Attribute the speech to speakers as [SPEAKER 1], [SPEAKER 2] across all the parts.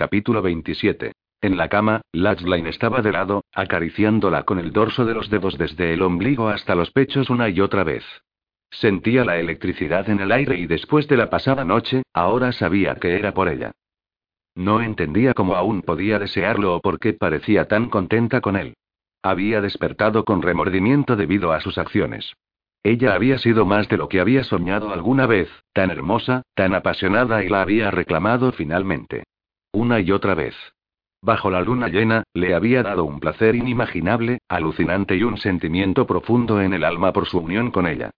[SPEAKER 1] Capítulo 27. En la cama, Latchline estaba de lado, acariciándola con el dorso de los dedos desde el ombligo hasta los pechos una y otra vez. Sentía la electricidad en el aire y después de la pasada noche, ahora sabía que era por ella. No entendía cómo aún podía desearlo o por qué parecía tan contenta con él. Había despertado con remordimiento debido a sus acciones. Ella había sido más de lo que había soñado alguna vez, tan hermosa, tan apasionada y la había reclamado finalmente. Una y otra vez. Bajo la luna llena, le había dado un placer inimaginable, alucinante y un sentimiento profundo en el alma por su unión con ella.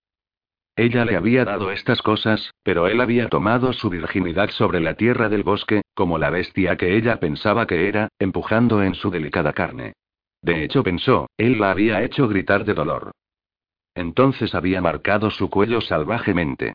[SPEAKER 1] Ella le había dado estas cosas, pero él había tomado su virginidad sobre la tierra del bosque, como la bestia que ella pensaba que era, empujando en su delicada carne. De hecho pensó, él la había hecho gritar de dolor. Entonces había marcado su cuello salvajemente.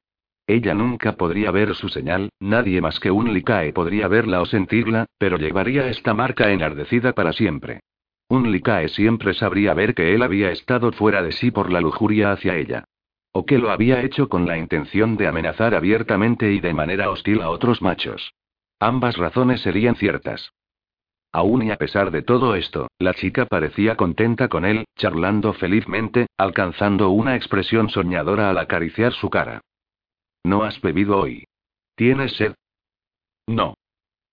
[SPEAKER 1] Ella nunca podría ver su señal, nadie más que un Likae podría verla o sentirla, pero llevaría esta marca enardecida para siempre. Un Likae siempre sabría ver que él había estado fuera de sí por la lujuria hacia ella. O que lo había hecho con la intención de amenazar abiertamente y de manera hostil a otros machos. Ambas razones serían ciertas. Aún y a pesar de todo esto, la chica parecía contenta con él, charlando felizmente, alcanzando una expresión soñadora al acariciar su cara. ¿No has bebido hoy? ¿Tienes sed? No.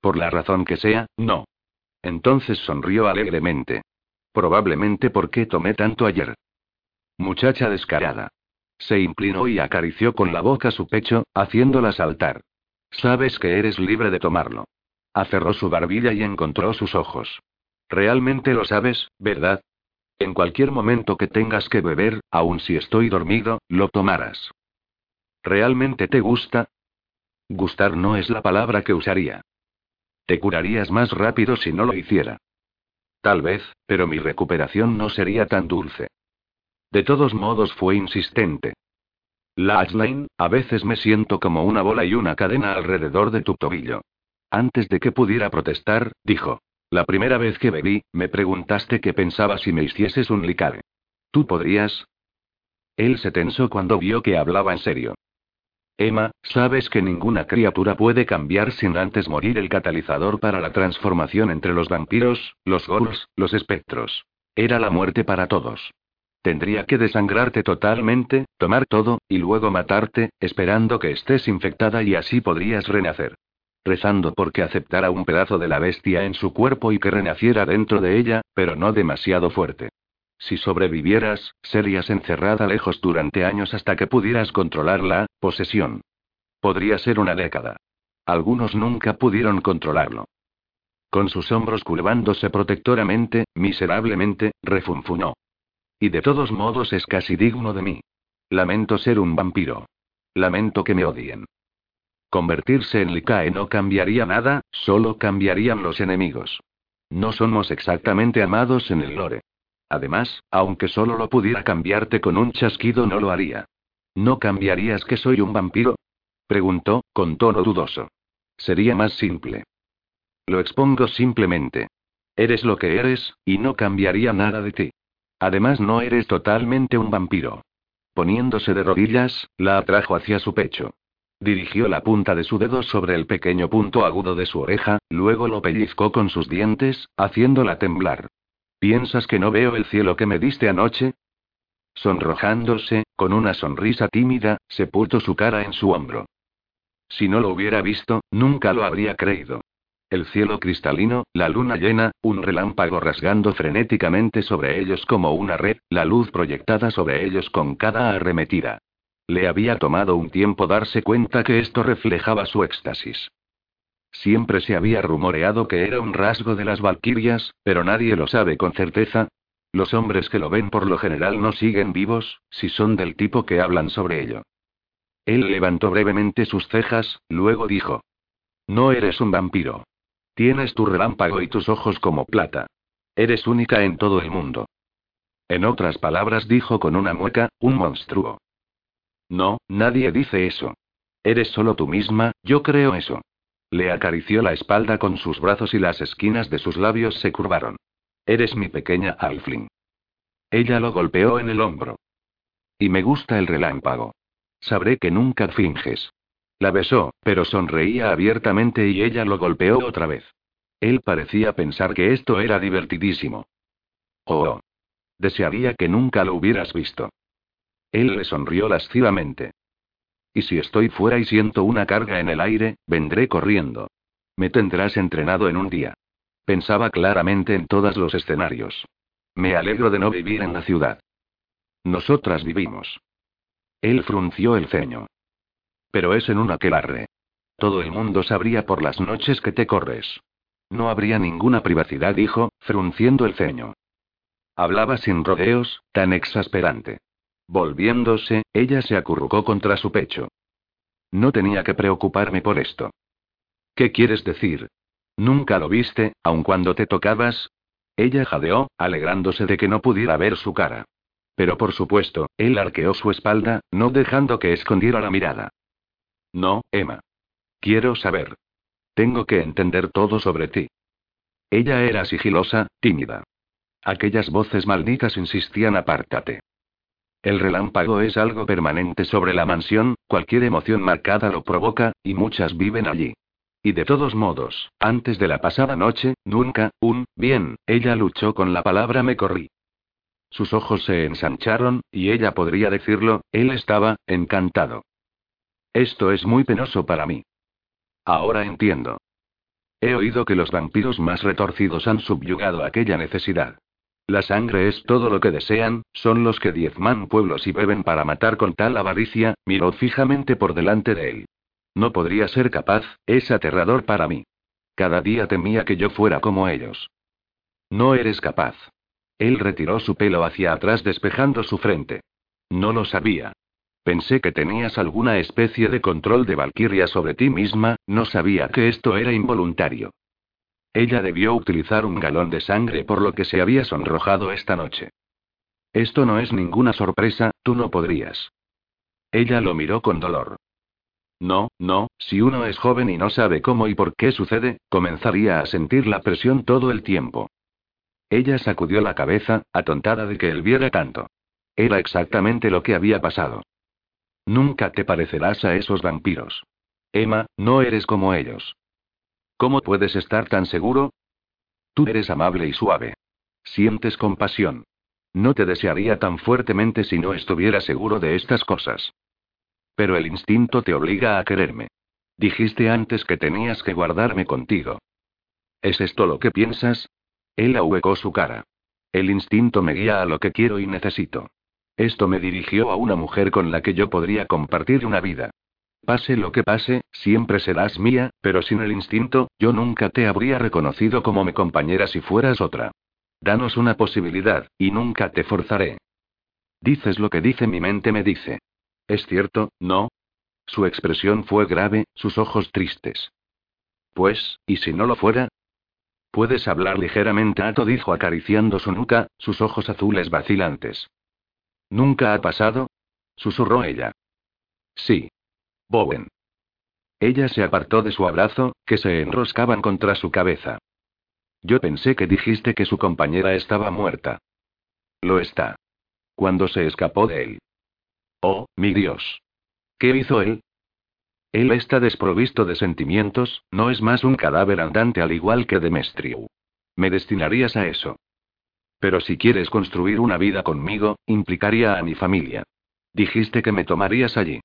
[SPEAKER 1] Por la razón que sea, no. Entonces sonrió alegremente. Probablemente porque tomé tanto ayer. Muchacha descarada. Se inclinó y acarició con la boca su pecho, haciéndola saltar. Sabes que eres libre de tomarlo. Aferró su barbilla y encontró sus ojos. Realmente lo sabes, ¿verdad? En cualquier momento que tengas que beber, aun si estoy dormido, lo tomarás. ¿Realmente te gusta? Gustar no es la palabra que usaría. Te curarías más rápido si no lo hiciera. Tal vez, pero mi recuperación no sería tan dulce. De todos modos fue insistente. Lachline, a veces me siento como una bola y una cadena alrededor de tu tobillo. Antes de que pudiera protestar, dijo. La primera vez que bebí, me preguntaste qué pensaba si me hicieses un licare. ¿Tú podrías? Él se tensó cuando vio que hablaba en serio. Emma, sabes que ninguna criatura puede cambiar sin antes morir el catalizador para la transformación entre los vampiros, los ghouls, los espectros. Era la muerte para todos. Tendría que desangrarte totalmente, tomar todo, y luego matarte, esperando que estés infectada y así podrías renacer rezando porque aceptara un pedazo de la bestia en su cuerpo y que renaciera dentro de ella, pero no demasiado fuerte. Si sobrevivieras, serías encerrada lejos durante años hasta que pudieras controlar la posesión. Podría ser una década. Algunos nunca pudieron controlarlo. Con sus hombros curvándose protectoramente, miserablemente, refunfunó. Y de todos modos es casi digno de mí. Lamento ser un vampiro. Lamento que me odien. Convertirse en Likae no cambiaría nada, solo cambiarían los enemigos. No somos exactamente amados en el lore. Además, aunque solo lo pudiera cambiarte con un chasquido, no lo haría. ¿No cambiarías que soy un vampiro? Preguntó, con tono dudoso. Sería más simple. Lo expongo simplemente. Eres lo que eres, y no cambiaría nada de ti. Además, no eres totalmente un vampiro. Poniéndose de rodillas, la atrajo hacia su pecho. Dirigió la punta de su dedo sobre el pequeño punto agudo de su oreja, luego lo pellizcó con sus dientes, haciéndola temblar. ¿Piensas que no veo el cielo que me diste anoche? Sonrojándose, con una sonrisa tímida, se puso su cara en su hombro. Si no lo hubiera visto, nunca lo habría creído. El cielo cristalino, la luna llena, un relámpago rasgando frenéticamente sobre ellos como una red, la luz proyectada sobre ellos con cada arremetida. Le había tomado un tiempo darse cuenta que esto reflejaba su éxtasis. Siempre se había rumoreado que era un rasgo de las valquirias, pero nadie lo sabe con certeza. Los hombres que lo ven por lo general no siguen vivos, si son del tipo que hablan sobre ello. Él levantó brevemente sus cejas, luego dijo. No eres un vampiro. Tienes tu relámpago y tus ojos como plata. Eres única en todo el mundo. En otras palabras dijo con una mueca, un monstruo. No, nadie dice eso. Eres solo tú misma, yo creo eso. Le acarició la espalda con sus brazos y las esquinas de sus labios se curvaron. Eres mi pequeña Alfling. Ella lo golpeó en el hombro. Y me gusta el relámpago. Sabré que nunca finges. La besó, pero sonreía abiertamente y ella lo golpeó otra vez. Él parecía pensar que esto era divertidísimo. Oh. Desearía que nunca lo hubieras visto. Él le sonrió lascivamente. Y si estoy fuera y siento una carga en el aire, vendré corriendo. Me tendrás entrenado en un día. Pensaba claramente en todos los escenarios. Me alegro de no vivir en la ciudad. Nosotras vivimos. Él frunció el ceño. Pero es en un aquelarre. Todo el mundo sabría por las noches que te corres. No habría ninguna privacidad, dijo, frunciendo el ceño. Hablaba sin rodeos, tan exasperante. Volviéndose, ella se acurrucó contra su pecho. No tenía que preocuparme por esto. ¿Qué quieres decir? ¿Nunca lo viste, aun cuando te tocabas? Ella jadeó, alegrándose de que no pudiera ver su cara. Pero por supuesto, él arqueó su espalda, no dejando que escondiera la mirada. No, Emma. Quiero saber. Tengo que entender todo sobre ti. Ella era sigilosa, tímida. Aquellas voces malditas insistían apártate. El relámpago es algo permanente sobre la mansión, cualquier emoción marcada lo provoca, y muchas viven allí. Y de todos modos, antes de la pasada noche, nunca, un, bien, ella luchó con la palabra me corrí. Sus ojos se ensancharon, y ella podría decirlo, él estaba, encantado. Esto es muy penoso para mí. Ahora entiendo. He oído que los vampiros más retorcidos han subyugado aquella necesidad. La sangre es todo lo que desean, son los que diezman pueblos y beben para matar con tal avaricia, miró fijamente por delante de él. No podría ser capaz, es aterrador para mí. Cada día temía que yo fuera como ellos. No eres capaz. Él retiró su pelo hacia atrás despejando su frente. No lo sabía. Pensé que tenías alguna especie de control de Valkyria sobre ti misma, no sabía que esto era involuntario. Ella debió utilizar un galón de sangre por lo que se había sonrojado esta noche. Esto no es ninguna sorpresa, tú no podrías. Ella lo miró con dolor. No, no, si uno es joven y no sabe cómo y por qué sucede, comenzaría a sentir la presión todo el tiempo. Ella sacudió la cabeza, atontada de que él viera tanto. Era exactamente lo que había pasado. Nunca te parecerás a esos vampiros. Emma, no eres como ellos. ¿Cómo puedes estar tan seguro? Tú eres amable y suave. Sientes compasión. No te desearía tan fuertemente si no estuviera seguro de estas cosas. Pero el instinto te obliga a quererme. Dijiste antes que tenías que guardarme contigo. ¿Es esto lo que piensas? Él ahuecó su cara. El instinto me guía a lo que quiero y necesito. Esto me dirigió a una mujer con la que yo podría compartir una vida. Pase lo que pase, siempre serás mía, pero sin el instinto, yo nunca te habría reconocido como mi compañera si fueras otra. Danos una posibilidad, y nunca te forzaré. Dices lo que dice mi mente me dice. ¿Es cierto, no? Su expresión fue grave, sus ojos tristes. Pues, ¿y si no lo fuera? Puedes hablar ligeramente, Ato dijo acariciando su nuca, sus ojos azules vacilantes. ¿Nunca ha pasado? susurró ella. Sí. Bowen. Ella se apartó de su abrazo, que se enroscaban contra su cabeza. Yo pensé que dijiste que su compañera estaba muerta. Lo está. Cuando se escapó de él. Oh, mi Dios. ¿Qué hizo él? Él está desprovisto de sentimientos, no es más un cadáver andante al igual que Demetriu. Me destinarías a eso. Pero si quieres construir una vida conmigo, implicaría a mi familia. Dijiste que me tomarías allí.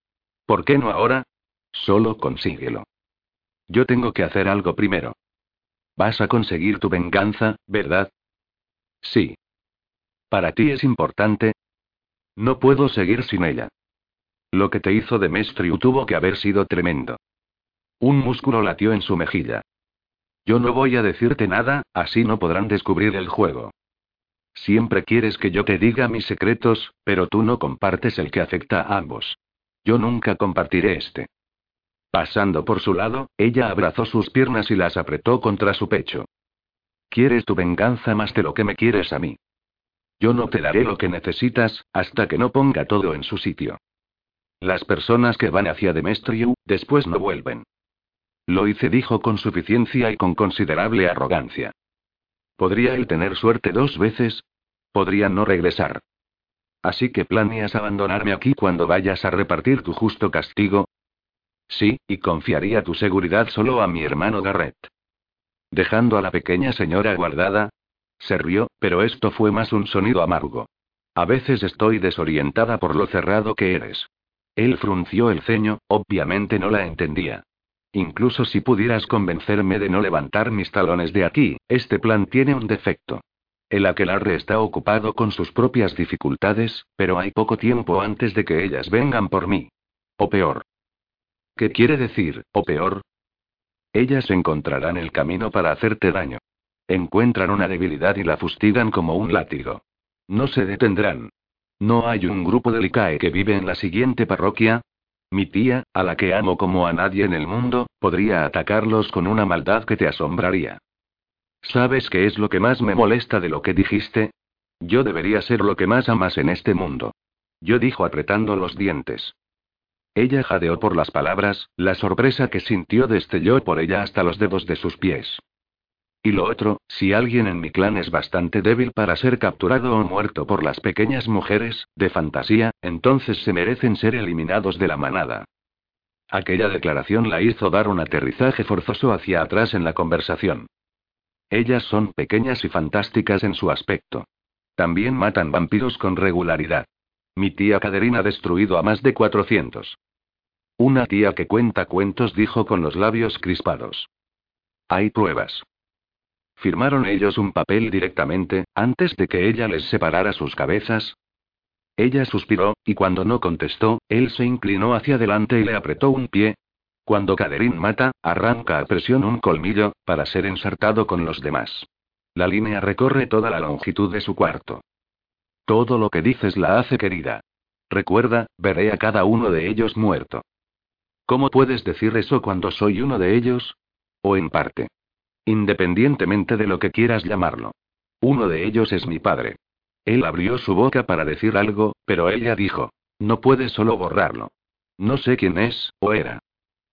[SPEAKER 1] ¿Por qué no ahora? Solo consíguelo. Yo tengo que hacer algo primero. Vas a conseguir tu venganza, ¿verdad? Sí. ¿Para ti es importante? No puedo seguir sin ella. Lo que te hizo Demetriu tuvo que haber sido tremendo. Un músculo latió en su mejilla. Yo no voy a decirte nada, así no podrán descubrir el juego. Siempre quieres que yo te diga mis secretos, pero tú no compartes el que afecta a ambos. Yo nunca compartiré este. Pasando por su lado, ella abrazó sus piernas y las apretó contra su pecho. Quieres tu venganza más de lo que me quieres a mí. Yo no te daré lo que necesitas, hasta que no ponga todo en su sitio. Las personas que van hacia Demestriu, después no vuelven. Lo hice, dijo con suficiencia y con considerable arrogancia. ¿Podría él tener suerte dos veces? Podría no regresar. Así que planeas abandonarme aquí cuando vayas a repartir tu justo castigo. Sí, y confiaría tu seguridad solo a mi hermano Garrett. Dejando a la pequeña señora guardada. Se rió, pero esto fue más un sonido amargo. A veces estoy desorientada por lo cerrado que eres. Él frunció el ceño, obviamente no la entendía. Incluso si pudieras convencerme de no levantar mis talones de aquí, este plan tiene un defecto. El aquelarre está ocupado con sus propias dificultades, pero hay poco tiempo antes de que ellas vengan por mí. O peor. ¿Qué quiere decir, o peor? Ellas encontrarán el camino para hacerte daño. Encuentran una debilidad y la fustigan como un látigo. No se detendrán. ¿No hay un grupo de Licae que vive en la siguiente parroquia? Mi tía, a la que amo como a nadie en el mundo, podría atacarlos con una maldad que te asombraría. ¿Sabes qué es lo que más me molesta de lo que dijiste? Yo debería ser lo que más amas en este mundo. Yo dijo apretando los dientes. Ella jadeó por las palabras, la sorpresa que sintió destelló por ella hasta los dedos de sus pies. Y lo otro, si alguien en mi clan es bastante débil para ser capturado o muerto por las pequeñas mujeres, de fantasía, entonces se merecen ser eliminados de la manada. Aquella declaración la hizo dar un aterrizaje forzoso hacia atrás en la conversación. Ellas son pequeñas y fantásticas en su aspecto. También matan vampiros con regularidad. Mi tía Caderina ha destruido a más de 400. Una tía que cuenta cuentos dijo con los labios crispados. Hay pruebas. ¿Firmaron ellos un papel directamente, antes de que ella les separara sus cabezas? Ella suspiró, y cuando no contestó, él se inclinó hacia adelante y le apretó un pie. Cuando Caderín mata, arranca a presión un colmillo, para ser ensartado con los demás. La línea recorre toda la longitud de su cuarto. Todo lo que dices la hace querida. Recuerda, veré a cada uno de ellos muerto. ¿Cómo puedes decir eso cuando soy uno de ellos? O en parte. Independientemente de lo que quieras llamarlo. Uno de ellos es mi padre. Él abrió su boca para decir algo, pero ella dijo, no puedes solo borrarlo. No sé quién es, o era.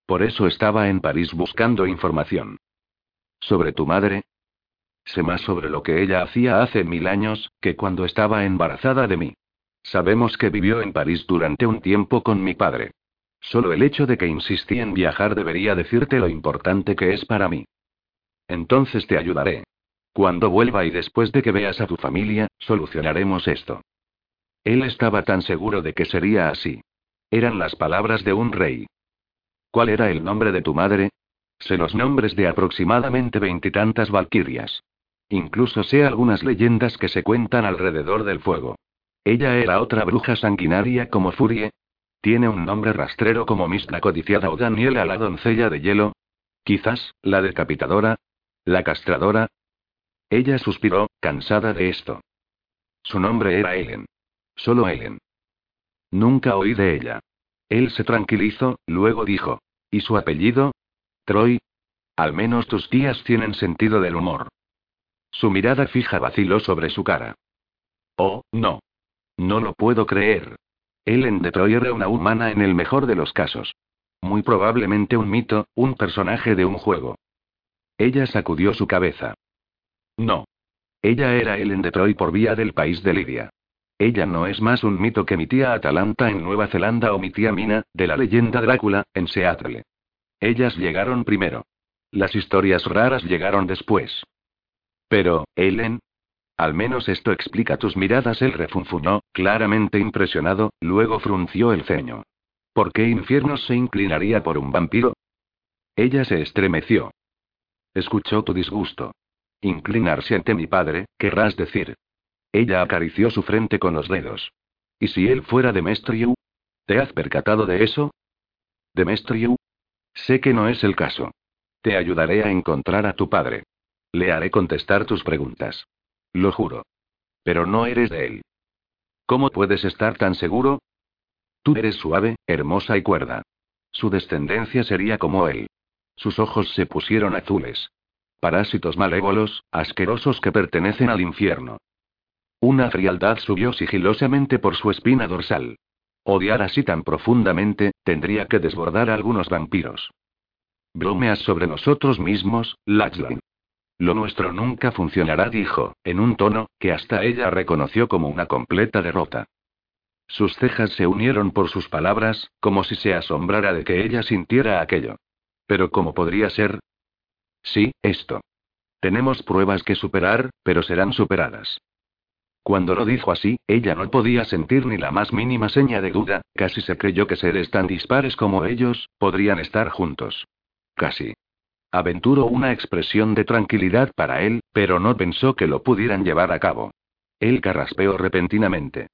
[SPEAKER 1] Por eso estaba en París buscando información. ¿Sobre tu madre? Sé más sobre lo que ella hacía hace mil años, que cuando estaba embarazada de mí. Sabemos que vivió en París durante un tiempo con mi padre. Solo el hecho de que insistí en viajar debería decirte lo importante que es para mí. Entonces te ayudaré. Cuando vuelva y después de que veas a tu familia, solucionaremos esto. Él estaba tan seguro de que sería así. Eran las palabras de un rey. ¿Cuál era el nombre de tu madre? Sé los nombres de aproximadamente veintitantas valquirias. Incluso sé algunas leyendas que se cuentan alrededor del fuego. Ella era otra bruja sanguinaria como Furie. Tiene un nombre rastrero como Miss la codiciada o Daniela la doncella de hielo. Quizás, la decapitadora, ¿La castradora? Ella suspiró, cansada de esto. Su nombre era Ellen. Solo Ellen. Nunca oí de ella. Él se tranquilizó, luego dijo. ¿Y su apellido? Troy. Al menos tus tías tienen sentido del humor. Su mirada fija vaciló sobre su cara. Oh, no. No lo puedo creer. Ellen de Troy era una humana en el mejor de los casos. Muy probablemente un mito, un personaje de un juego. Ella sacudió su cabeza. No. Ella era Ellen de Troy por vía del país de Lidia. Ella no es más un mito que mi tía Atalanta en Nueva Zelanda o mi tía Mina, de la leyenda Drácula, en Seattle. Ellas llegaron primero. Las historias raras llegaron después. Pero, Ellen. Al menos esto explica tus miradas. Él refunfuñó, claramente impresionado, luego frunció el ceño. ¿Por qué infiernos se inclinaría por un vampiro? Ella se estremeció. Escuchó tu disgusto. Inclinarse ante mi padre, querrás decir. Ella acarició su frente con los dedos. ¿Y si él fuera Demestriu? ¿Te has percatado de eso? ¿Demestriu? Sé que no es el caso. Te ayudaré a encontrar a tu padre. Le haré contestar tus preguntas. Lo juro. Pero no eres de él. ¿Cómo puedes estar tan seguro? Tú eres suave, hermosa y cuerda. su descendencia sería como él. Sus ojos se pusieron azules. Parásitos malévolos, asquerosos que pertenecen al infierno. Una frialdad subió sigilosamente por su espina dorsal. Odiar así tan profundamente, tendría que desbordar a algunos vampiros. Bromeas sobre nosotros mismos, Lachlan. Lo nuestro nunca funcionará, dijo, en un tono, que hasta ella reconoció como una completa derrota. Sus cejas se unieron por sus palabras, como si se asombrara de que ella sintiera aquello. Pero ¿cómo podría ser? Sí, esto. Tenemos pruebas que superar, pero serán superadas. Cuando lo dijo así, ella no podía sentir ni la más mínima seña de duda, casi se creyó que seres tan dispares como ellos, podrían estar juntos. Casi. Aventuró una expresión de tranquilidad para él, pero no pensó que lo pudieran llevar a cabo. Él carraspeó repentinamente.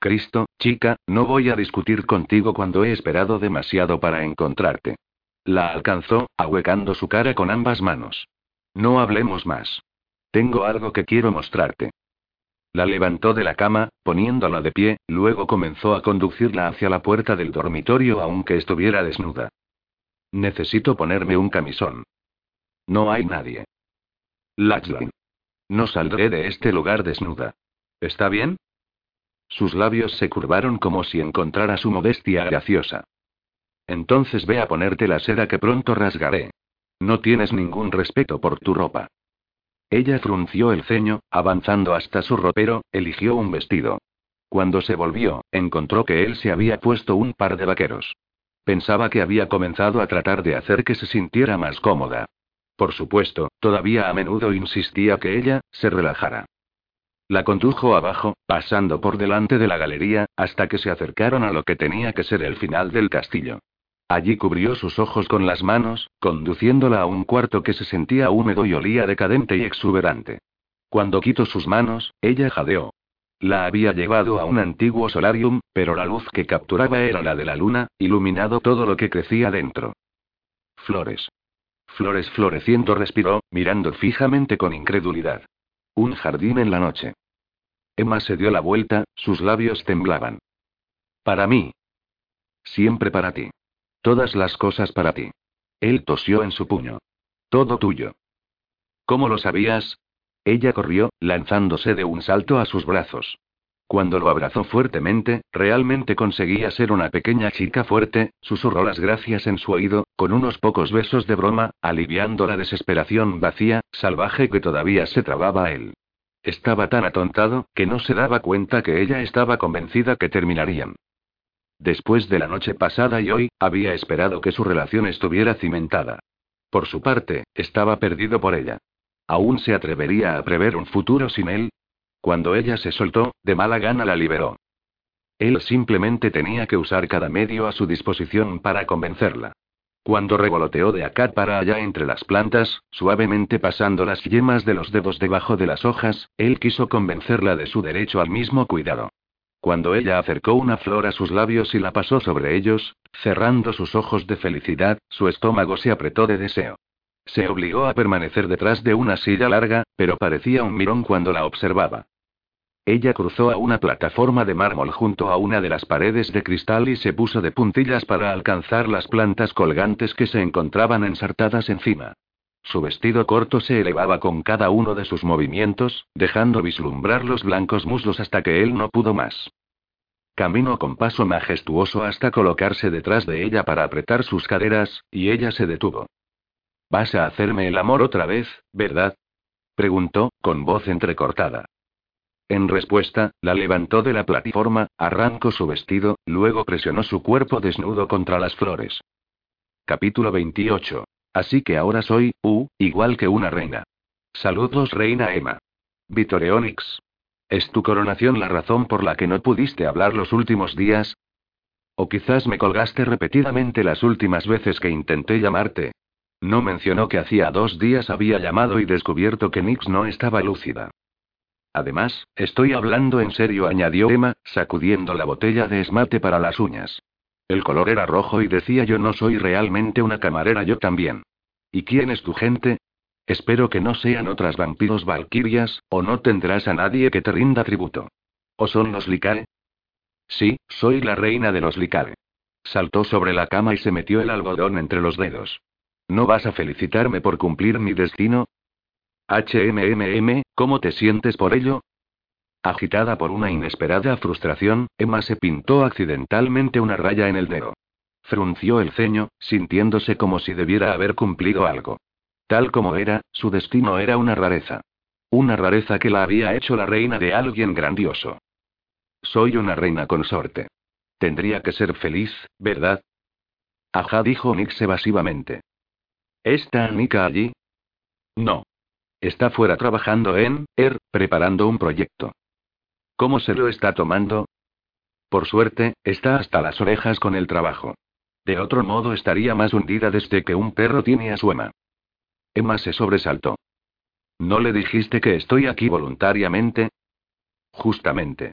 [SPEAKER 1] Cristo, chica, no voy a discutir contigo cuando he esperado demasiado para encontrarte. La alcanzó, ahuecando su cara con ambas manos. No hablemos más. Tengo algo que quiero mostrarte. La levantó de la cama, poniéndola de pie, luego comenzó a conducirla hacia la puerta del dormitorio aunque estuviera desnuda. Necesito ponerme un camisón. No hay nadie. Lachlan. No saldré de este lugar desnuda. ¿Está bien? Sus labios se curvaron como si encontrara su modestia graciosa. Entonces ve a ponerte la seda que pronto rasgaré. No tienes ningún respeto por tu ropa. Ella frunció el ceño, avanzando hasta su ropero, eligió un vestido. Cuando se volvió, encontró que él se había puesto un par de vaqueros. Pensaba que había comenzado a tratar de hacer que se sintiera más cómoda. Por supuesto, todavía a menudo insistía que ella, se relajara. La condujo abajo, pasando por delante de la galería, hasta que se acercaron a lo que tenía que ser el final del castillo. Allí cubrió sus ojos con las manos, conduciéndola a un cuarto que se sentía húmedo y olía decadente y exuberante. Cuando quitó sus manos, ella jadeó. La había llevado a un antiguo solarium, pero la luz que capturaba era la de la luna, iluminado todo lo que crecía dentro. Flores. Flores floreciendo respiró, mirando fijamente con incredulidad. Un jardín en la noche. Emma se dio la vuelta, sus labios temblaban. Para mí. Siempre para ti. Todas las cosas para ti. Él tosió en su puño. Todo tuyo. ¿Cómo lo sabías? Ella corrió, lanzándose de un salto a sus brazos. Cuando lo abrazó fuertemente, realmente conseguía ser una pequeña chica fuerte, susurró las gracias en su oído, con unos pocos besos de broma, aliviando la desesperación vacía, salvaje que todavía se trababa a él. Estaba tan atontado, que no se daba cuenta que ella estaba convencida que terminarían. Después de la noche pasada y hoy, había esperado que su relación estuviera cimentada. Por su parte, estaba perdido por ella. ¿Aún se atrevería a prever un futuro sin él? Cuando ella se soltó, de mala gana la liberó. Él simplemente tenía que usar cada medio a su disposición para convencerla. Cuando revoloteó de acá para allá entre las plantas, suavemente pasando las yemas de los dedos debajo de las hojas, él quiso convencerla de su derecho al mismo cuidado. Cuando ella acercó una flor a sus labios y la pasó sobre ellos, cerrando sus ojos de felicidad, su estómago se apretó de deseo. Se obligó a permanecer detrás de una silla larga, pero parecía un mirón cuando la observaba. Ella cruzó a una plataforma de mármol junto a una de las paredes de cristal y se puso de puntillas para alcanzar las plantas colgantes que se encontraban ensartadas encima. Su vestido corto se elevaba con cada uno de sus movimientos, dejando vislumbrar los blancos muslos hasta que él no pudo más. Caminó con paso majestuoso hasta colocarse detrás de ella para apretar sus caderas, y ella se detuvo. ¿Vas a hacerme el amor otra vez, verdad? preguntó, con voz entrecortada. En respuesta, la levantó de la plataforma, arrancó su vestido, luego presionó su cuerpo desnudo contra las flores. Capítulo 28. Así que ahora soy, uh, igual que una reina. Saludos, reina Emma. Vitoreonix. ¿Es tu coronación la razón por la que no pudiste hablar los últimos días? O quizás me colgaste repetidamente las últimas veces que intenté llamarte, no mencionó que hacía dos días había llamado y descubierto que Nix no estaba lúcida. Además, estoy hablando en serio, añadió Emma, sacudiendo la botella de esmate para las uñas. El color era rojo y decía yo no soy realmente una camarera, yo también. ¿Y quién es tu gente? Espero que no sean otras vampiros valquirias, o no tendrás a nadie que te rinda tributo. ¿O son los Licae? Sí, soy la reina de los Licae. Saltó sobre la cama y se metió el algodón entre los dedos. ¿No vas a felicitarme por cumplir mi destino? HMMM, ¿cómo te sientes por ello? Agitada por una inesperada frustración, Emma se pintó accidentalmente una raya en el dedo. Frunció el ceño, sintiéndose como si debiera haber cumplido algo. Tal como era, su destino era una rareza. Una rareza que la había hecho la reina de alguien grandioso. Soy una reina consorte. Tendría que ser feliz, ¿verdad? Ajá, dijo Nix evasivamente. ¿Está Nika allí? No. Está fuera trabajando en, Er, preparando un proyecto. ¿Cómo se lo está tomando? Por suerte, está hasta las orejas con el trabajo. De otro modo estaría más hundida desde que un perro tiene a su Emma. Emma se sobresaltó. ¿No le dijiste que estoy aquí voluntariamente? Justamente.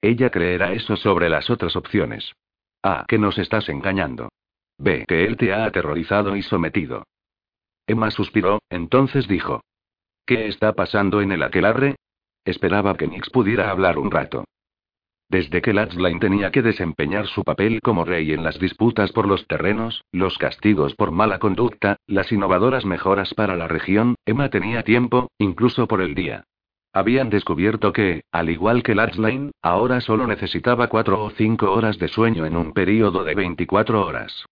[SPEAKER 1] Ella creerá eso sobre las otras opciones. Ah, que nos estás engañando. Ve que él te ha aterrorizado y sometido. Emma suspiró, entonces dijo. ¿Qué está pasando en el aquelarre? Esperaba que Nix pudiera hablar un rato. Desde que Latchline tenía que desempeñar su papel como rey en las disputas por los terrenos, los castigos por mala conducta, las innovadoras mejoras para la región, Emma tenía tiempo, incluso por el día. Habían descubierto que, al igual que Latchline, ahora solo necesitaba cuatro o cinco horas de sueño en un período de 24 horas.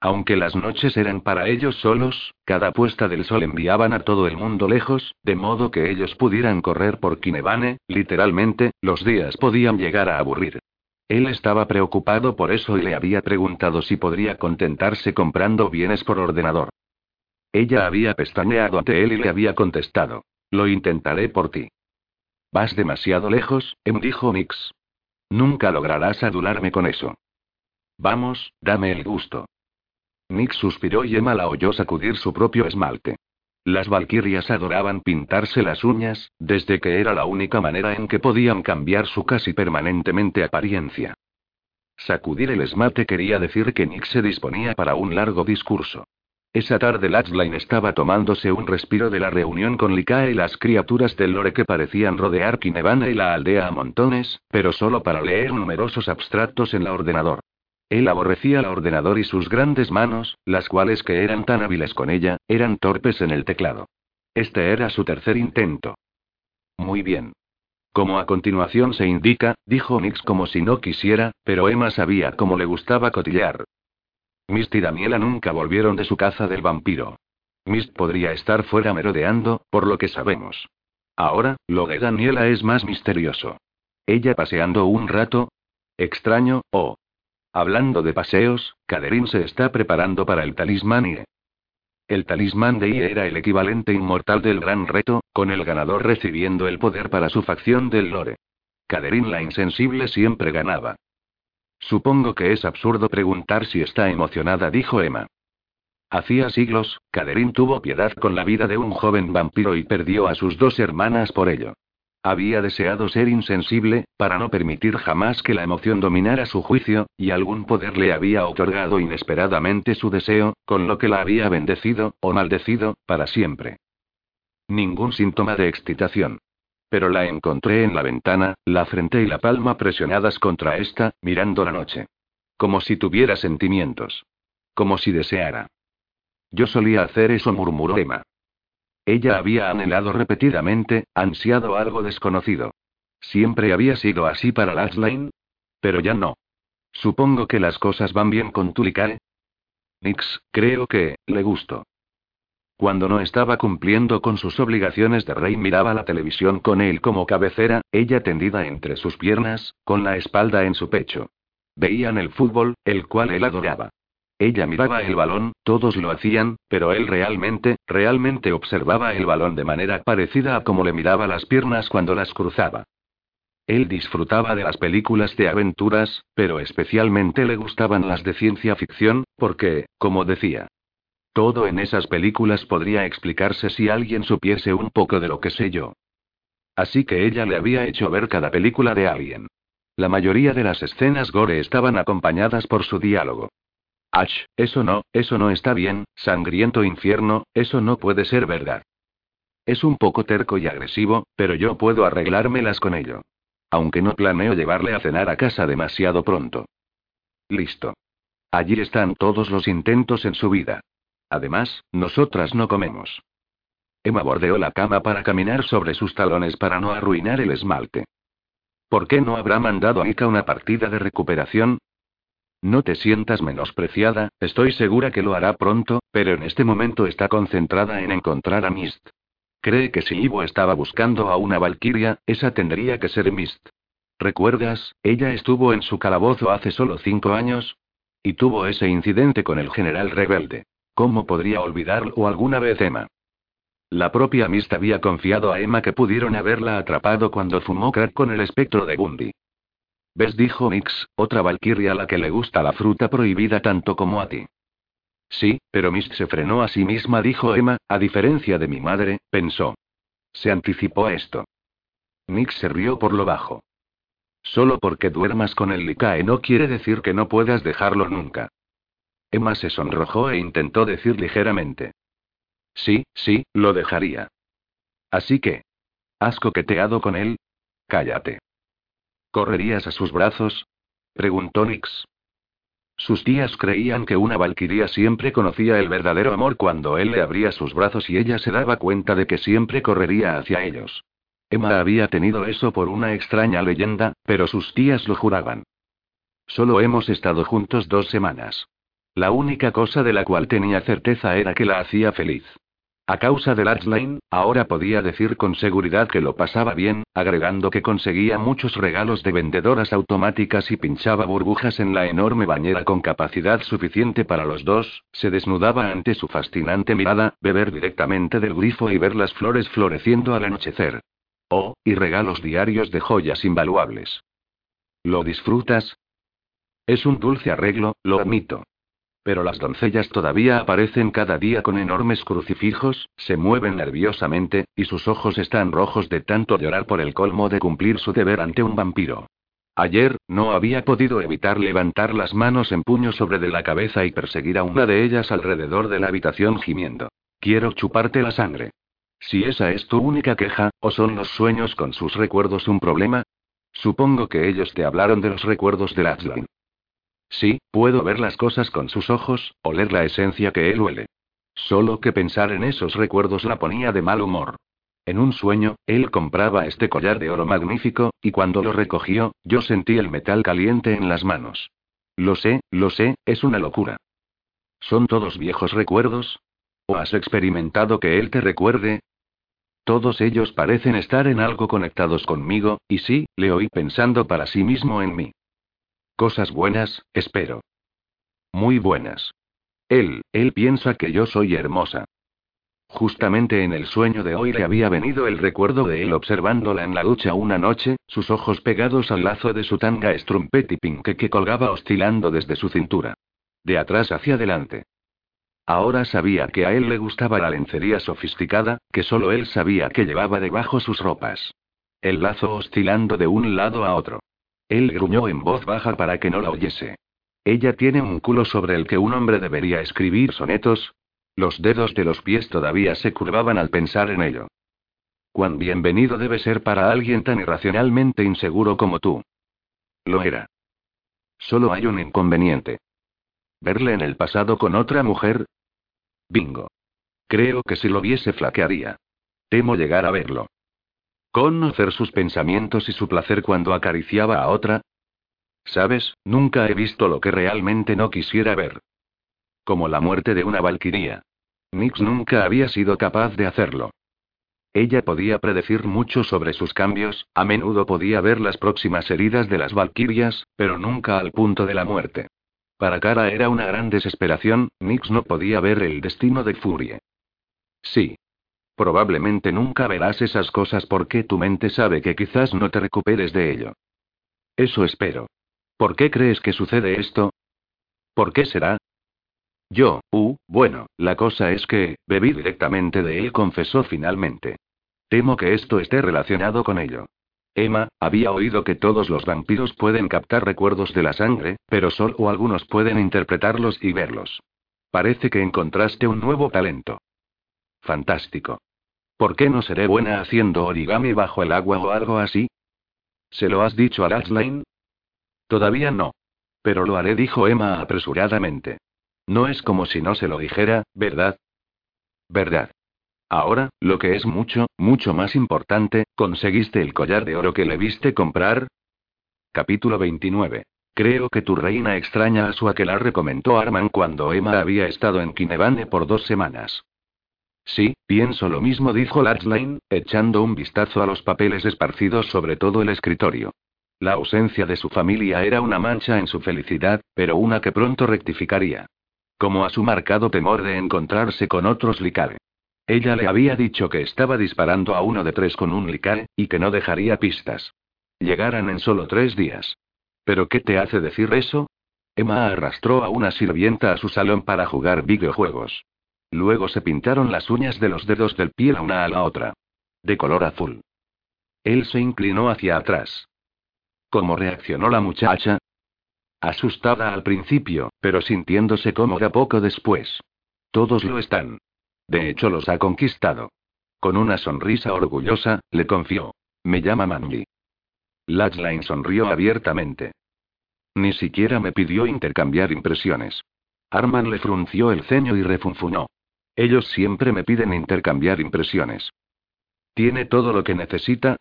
[SPEAKER 1] Aunque las noches eran para ellos solos, cada puesta del sol enviaban a todo el mundo lejos, de modo que ellos pudieran correr por Kinevane, literalmente, los días podían llegar a aburrir. Él estaba preocupado por eso y le había preguntado si podría contentarse comprando bienes por ordenador. Ella había pestañeado ante él y le había contestado. Lo intentaré por ti. Vas demasiado lejos, Em dijo Nix. Nunca lograrás adularme con eso. Vamos, dame el gusto. Nick suspiró y Emma la oyó sacudir su propio esmalte. Las valquirias adoraban pintarse las uñas, desde que era la única manera en que podían cambiar su casi permanentemente apariencia. Sacudir el esmalte quería decir que Nick se disponía para un largo discurso. Esa tarde Latchline estaba tomándose un respiro de la reunión con Likae y las criaturas del lore que parecían rodear Kinevana y la aldea a montones, pero solo para leer numerosos abstractos en la ordenador. Él aborrecía el ordenador y sus grandes manos, las cuales que eran tan hábiles con ella, eran torpes en el teclado. Este era su tercer intento. Muy bien. Como a continuación se indica, dijo Nix como si no quisiera, pero Emma sabía cómo le gustaba cotillar. Mist y Daniela nunca volvieron de su caza del vampiro. Mist podría estar fuera merodeando, por lo que sabemos. Ahora, lo de Daniela es más misterioso. Ella paseando un rato. Extraño, oh, Hablando de paseos, Caderín se está preparando para el talismán IE. El talismán de IE era el equivalente inmortal del gran reto, con el ganador recibiendo el poder para su facción del lore. Caderín la insensible siempre ganaba. Supongo que es absurdo preguntar si está emocionada, dijo Emma. Hacía siglos, Caderín tuvo piedad con la vida de un joven vampiro y perdió a sus dos hermanas por ello. Había deseado ser insensible, para no permitir jamás que la emoción dominara su juicio, y algún poder le había otorgado inesperadamente su deseo, con lo que la había bendecido, o maldecido, para siempre. Ningún síntoma de excitación. Pero la encontré en la ventana, la frente y la palma presionadas contra esta, mirando la noche. Como si tuviera sentimientos. Como si deseara. Yo solía hacer eso, murmuró Emma. Ella había anhelado repetidamente, ansiado algo desconocido. ¿Siempre había sido así para Lashlane? Pero ya no. Supongo que las cosas van bien con Tulikae. Nix, creo que, le gustó. Cuando no estaba cumpliendo con sus obligaciones de rey miraba la televisión con él como cabecera, ella tendida entre sus piernas, con la espalda en su pecho. Veían el fútbol, el cual él adoraba. Ella miraba el balón, todos lo hacían, pero él realmente, realmente observaba el balón de manera parecida a como le miraba las piernas cuando las cruzaba. Él disfrutaba de las películas de aventuras, pero especialmente le gustaban las de ciencia ficción, porque, como decía, todo en esas películas podría explicarse si alguien supiese un poco de lo que sé yo. Así que ella le había hecho ver cada película de alguien. La mayoría de las escenas gore estaban acompañadas por su diálogo. Ach, eso no, eso no está bien, sangriento infierno, eso no puede ser verdad. Es un poco terco y agresivo, pero yo puedo arreglármelas con ello. Aunque no planeo llevarle a cenar a casa demasiado pronto. Listo. Allí están todos los intentos en su vida. Además, nosotras no comemos. Emma bordeó la cama para caminar sobre sus talones para no arruinar el esmalte. ¿Por qué no habrá mandado a Ika una partida de recuperación? No te sientas menospreciada, estoy segura que lo hará pronto, pero en este momento está concentrada en encontrar a Mist. Cree que si Ivo estaba buscando a una valquiria, esa tendría que ser Mist. ¿Recuerdas? Ella estuvo en su calabozo hace solo cinco años. Y tuvo ese incidente con el general rebelde. ¿Cómo podría olvidarlo alguna vez Emma? La propia Mist había confiado a Emma que pudieron haberla atrapado cuando fumó crack con el espectro de Bundy. ¿Ves? dijo Mix, otra valquiria a la que le gusta la fruta prohibida tanto como a ti. Sí, pero Mist se frenó a sí misma, dijo Emma, a diferencia de mi madre, pensó. Se anticipó a esto. Mix se rió por lo bajo. Solo porque duermas con el Licae no quiere decir que no puedas dejarlo nunca. Emma se sonrojó e intentó decir ligeramente. Sí, sí, lo dejaría. Así que. ¿Has coqueteado con él? Cállate. ¿Correrías a sus brazos? preguntó Nix. Sus tías creían que una valquiria siempre conocía el verdadero amor cuando él le abría sus brazos y ella se daba cuenta de que siempre correría hacia ellos. Emma había tenido eso por una extraña leyenda, pero sus tías lo juraban. Solo hemos estado juntos dos semanas. La única cosa de la cual tenía certeza era que la hacía feliz. A causa del Archline, ahora podía decir con seguridad que lo pasaba bien, agregando que conseguía muchos regalos de vendedoras automáticas y pinchaba burbujas en la enorme bañera con capacidad suficiente para los dos, se desnudaba ante su fascinante mirada, beber directamente del grifo y ver las flores floreciendo al anochecer. Oh, y regalos diarios de joyas invaluables. ¿Lo disfrutas? Es un dulce arreglo, lo admito. Pero las doncellas todavía aparecen cada día con enormes crucifijos, se mueven nerviosamente, y sus ojos están rojos de tanto llorar por el colmo de cumplir su deber ante un vampiro. Ayer, no había podido evitar levantar las manos en puño sobre de la cabeza y perseguir a una de ellas alrededor de la habitación gimiendo. Quiero chuparte la sangre. Si esa es tu única queja, ¿o son los sueños con sus recuerdos un problema? Supongo que ellos te hablaron de los recuerdos de Aslan. Sí, puedo ver las cosas con sus ojos, oler la esencia que él huele. Solo que pensar en esos recuerdos la ponía de mal humor. En un sueño, él compraba este collar de oro magnífico, y cuando lo recogió, yo sentí el metal caliente en las manos. Lo sé, lo sé, es una locura. ¿Son todos viejos recuerdos? ¿O has experimentado que él te recuerde? Todos ellos parecen estar en algo conectados conmigo, y sí, le oí pensando para sí mismo en mí. Cosas buenas, espero. Muy buenas. Él, él piensa que yo soy hermosa. Justamente en el sueño de hoy le había venido el recuerdo de él observándola en la ducha una noche, sus ojos pegados al lazo de su tanga pinque que colgaba oscilando desde su cintura. De atrás hacia adelante. Ahora sabía que a él le gustaba la lencería sofisticada, que solo él sabía que llevaba debajo sus ropas. El lazo oscilando de un lado a otro. Él gruñó en voz baja para que no la oyese. Ella tiene un culo sobre el que un hombre debería escribir sonetos. Los dedos de los pies todavía se curvaban al pensar en ello. Cuán bienvenido debe ser para alguien tan irracionalmente inseguro como tú. Lo era. Solo hay un inconveniente. ¿Verle en el pasado con otra mujer? Bingo. Creo que si lo viese flaquearía. Temo llegar a verlo. ¿Conocer sus pensamientos y su placer cuando acariciaba a otra? Sabes, nunca he visto lo que realmente no quisiera ver. Como la muerte de una valquiría. Nix nunca había sido capaz de hacerlo. Ella podía predecir mucho sobre sus cambios, a menudo podía ver las próximas heridas de las valquirias, pero nunca al punto de la muerte. Para Cara era una gran desesperación, Nix no podía ver el destino de Furie. Sí, Probablemente nunca verás esas cosas porque tu mente sabe que quizás no te recuperes de ello. Eso espero. ¿Por qué crees que sucede esto? ¿Por qué será? Yo, uh, bueno, la cosa es que, bebí directamente de él, confesó finalmente. Temo que esto esté relacionado con ello. Emma, había oído que todos los vampiros pueden captar recuerdos de la sangre, pero solo algunos pueden interpretarlos y verlos. Parece que encontraste un nuevo talento. Fantástico. ¿Por qué no seré buena haciendo origami bajo el agua o algo así? ¿Se lo has dicho a Rachline? Todavía no. Pero lo haré, dijo Emma apresuradamente. No es como si no se lo dijera, ¿verdad? ¿Verdad? Ahora, lo que es mucho, mucho más importante, ¿conseguiste el collar de oro que le viste comprar? Capítulo 29. Creo que tu reina extraña a su aquelarre, comentó Arman cuando Emma había estado en Kinevane por dos semanas. Sí, pienso lo mismo, dijo Latchline, echando un vistazo a los papeles esparcidos sobre todo el escritorio. La ausencia de su familia era una mancha en su felicidad, pero una que pronto rectificaría. Como a su marcado temor de encontrarse con otros Licale. Ella le había dicho que estaba disparando a uno de tres con un Licale, y que no dejaría pistas. Llegaran en solo tres días. ¿Pero qué te hace decir eso? Emma arrastró a una sirvienta a su salón para jugar videojuegos. Luego se pintaron las uñas de los dedos del pie la una a la otra. De color azul. Él se inclinó hacia atrás. ¿Cómo reaccionó la muchacha? Asustada al principio, pero sintiéndose cómoda poco después. Todos lo están. De hecho, los ha conquistado. Con una sonrisa orgullosa, le confió. Me llama Manly. Latchline sonrió abiertamente. Ni siquiera me pidió intercambiar impresiones. Arman le frunció el ceño y refunfunó. Ellos siempre me piden intercambiar impresiones. ¿Tiene todo lo que necesita?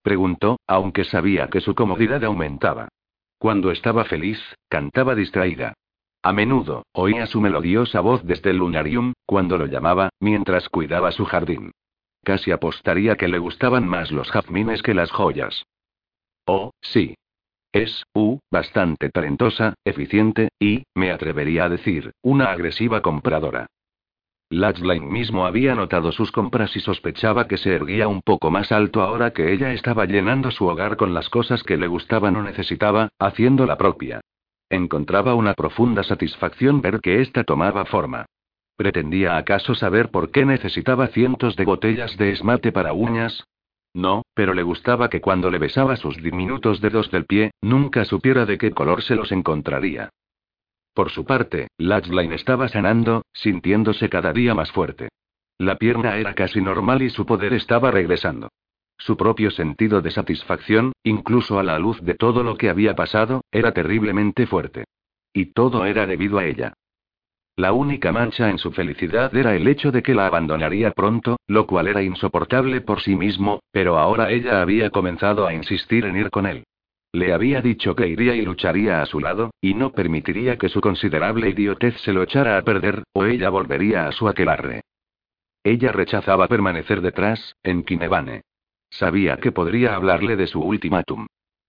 [SPEAKER 1] Preguntó, aunque sabía que su comodidad aumentaba. Cuando estaba feliz, cantaba distraída. A menudo, oía su melodiosa voz desde el lunarium, cuando lo llamaba, mientras cuidaba su jardín. Casi apostaría que le gustaban más los jazmines que las joyas. Oh, sí. Es, uh, bastante talentosa, eficiente, y, me atrevería a decir, una agresiva compradora. Latchline mismo había notado sus compras y sospechaba que se erguía un poco más alto ahora que ella estaba llenando su hogar con las cosas que le gustaban o necesitaba, haciendo la propia. Encontraba una profunda satisfacción ver que ésta tomaba forma. ¿Pretendía acaso saber por qué necesitaba cientos de botellas de esmate para uñas? No, pero le gustaba que cuando le besaba sus diminutos dedos del pie, nunca supiera de qué color se los encontraría. Por su parte, Latchline estaba sanando, sintiéndose cada día más fuerte. La pierna era casi normal y su poder estaba regresando. Su propio sentido de satisfacción, incluso a la luz de todo lo que había pasado, era terriblemente fuerte. Y todo era debido a ella. La única mancha en su felicidad era el hecho de que la abandonaría pronto, lo cual era insoportable por sí mismo, pero ahora ella había comenzado a insistir en ir con él. Le había dicho que iría y lucharía a su lado, y no permitiría que su considerable idiotez se lo echara a perder, o ella volvería a su aquelarre. Ella rechazaba permanecer detrás, en Kinevane. Sabía que podría hablarle de su ultimátum.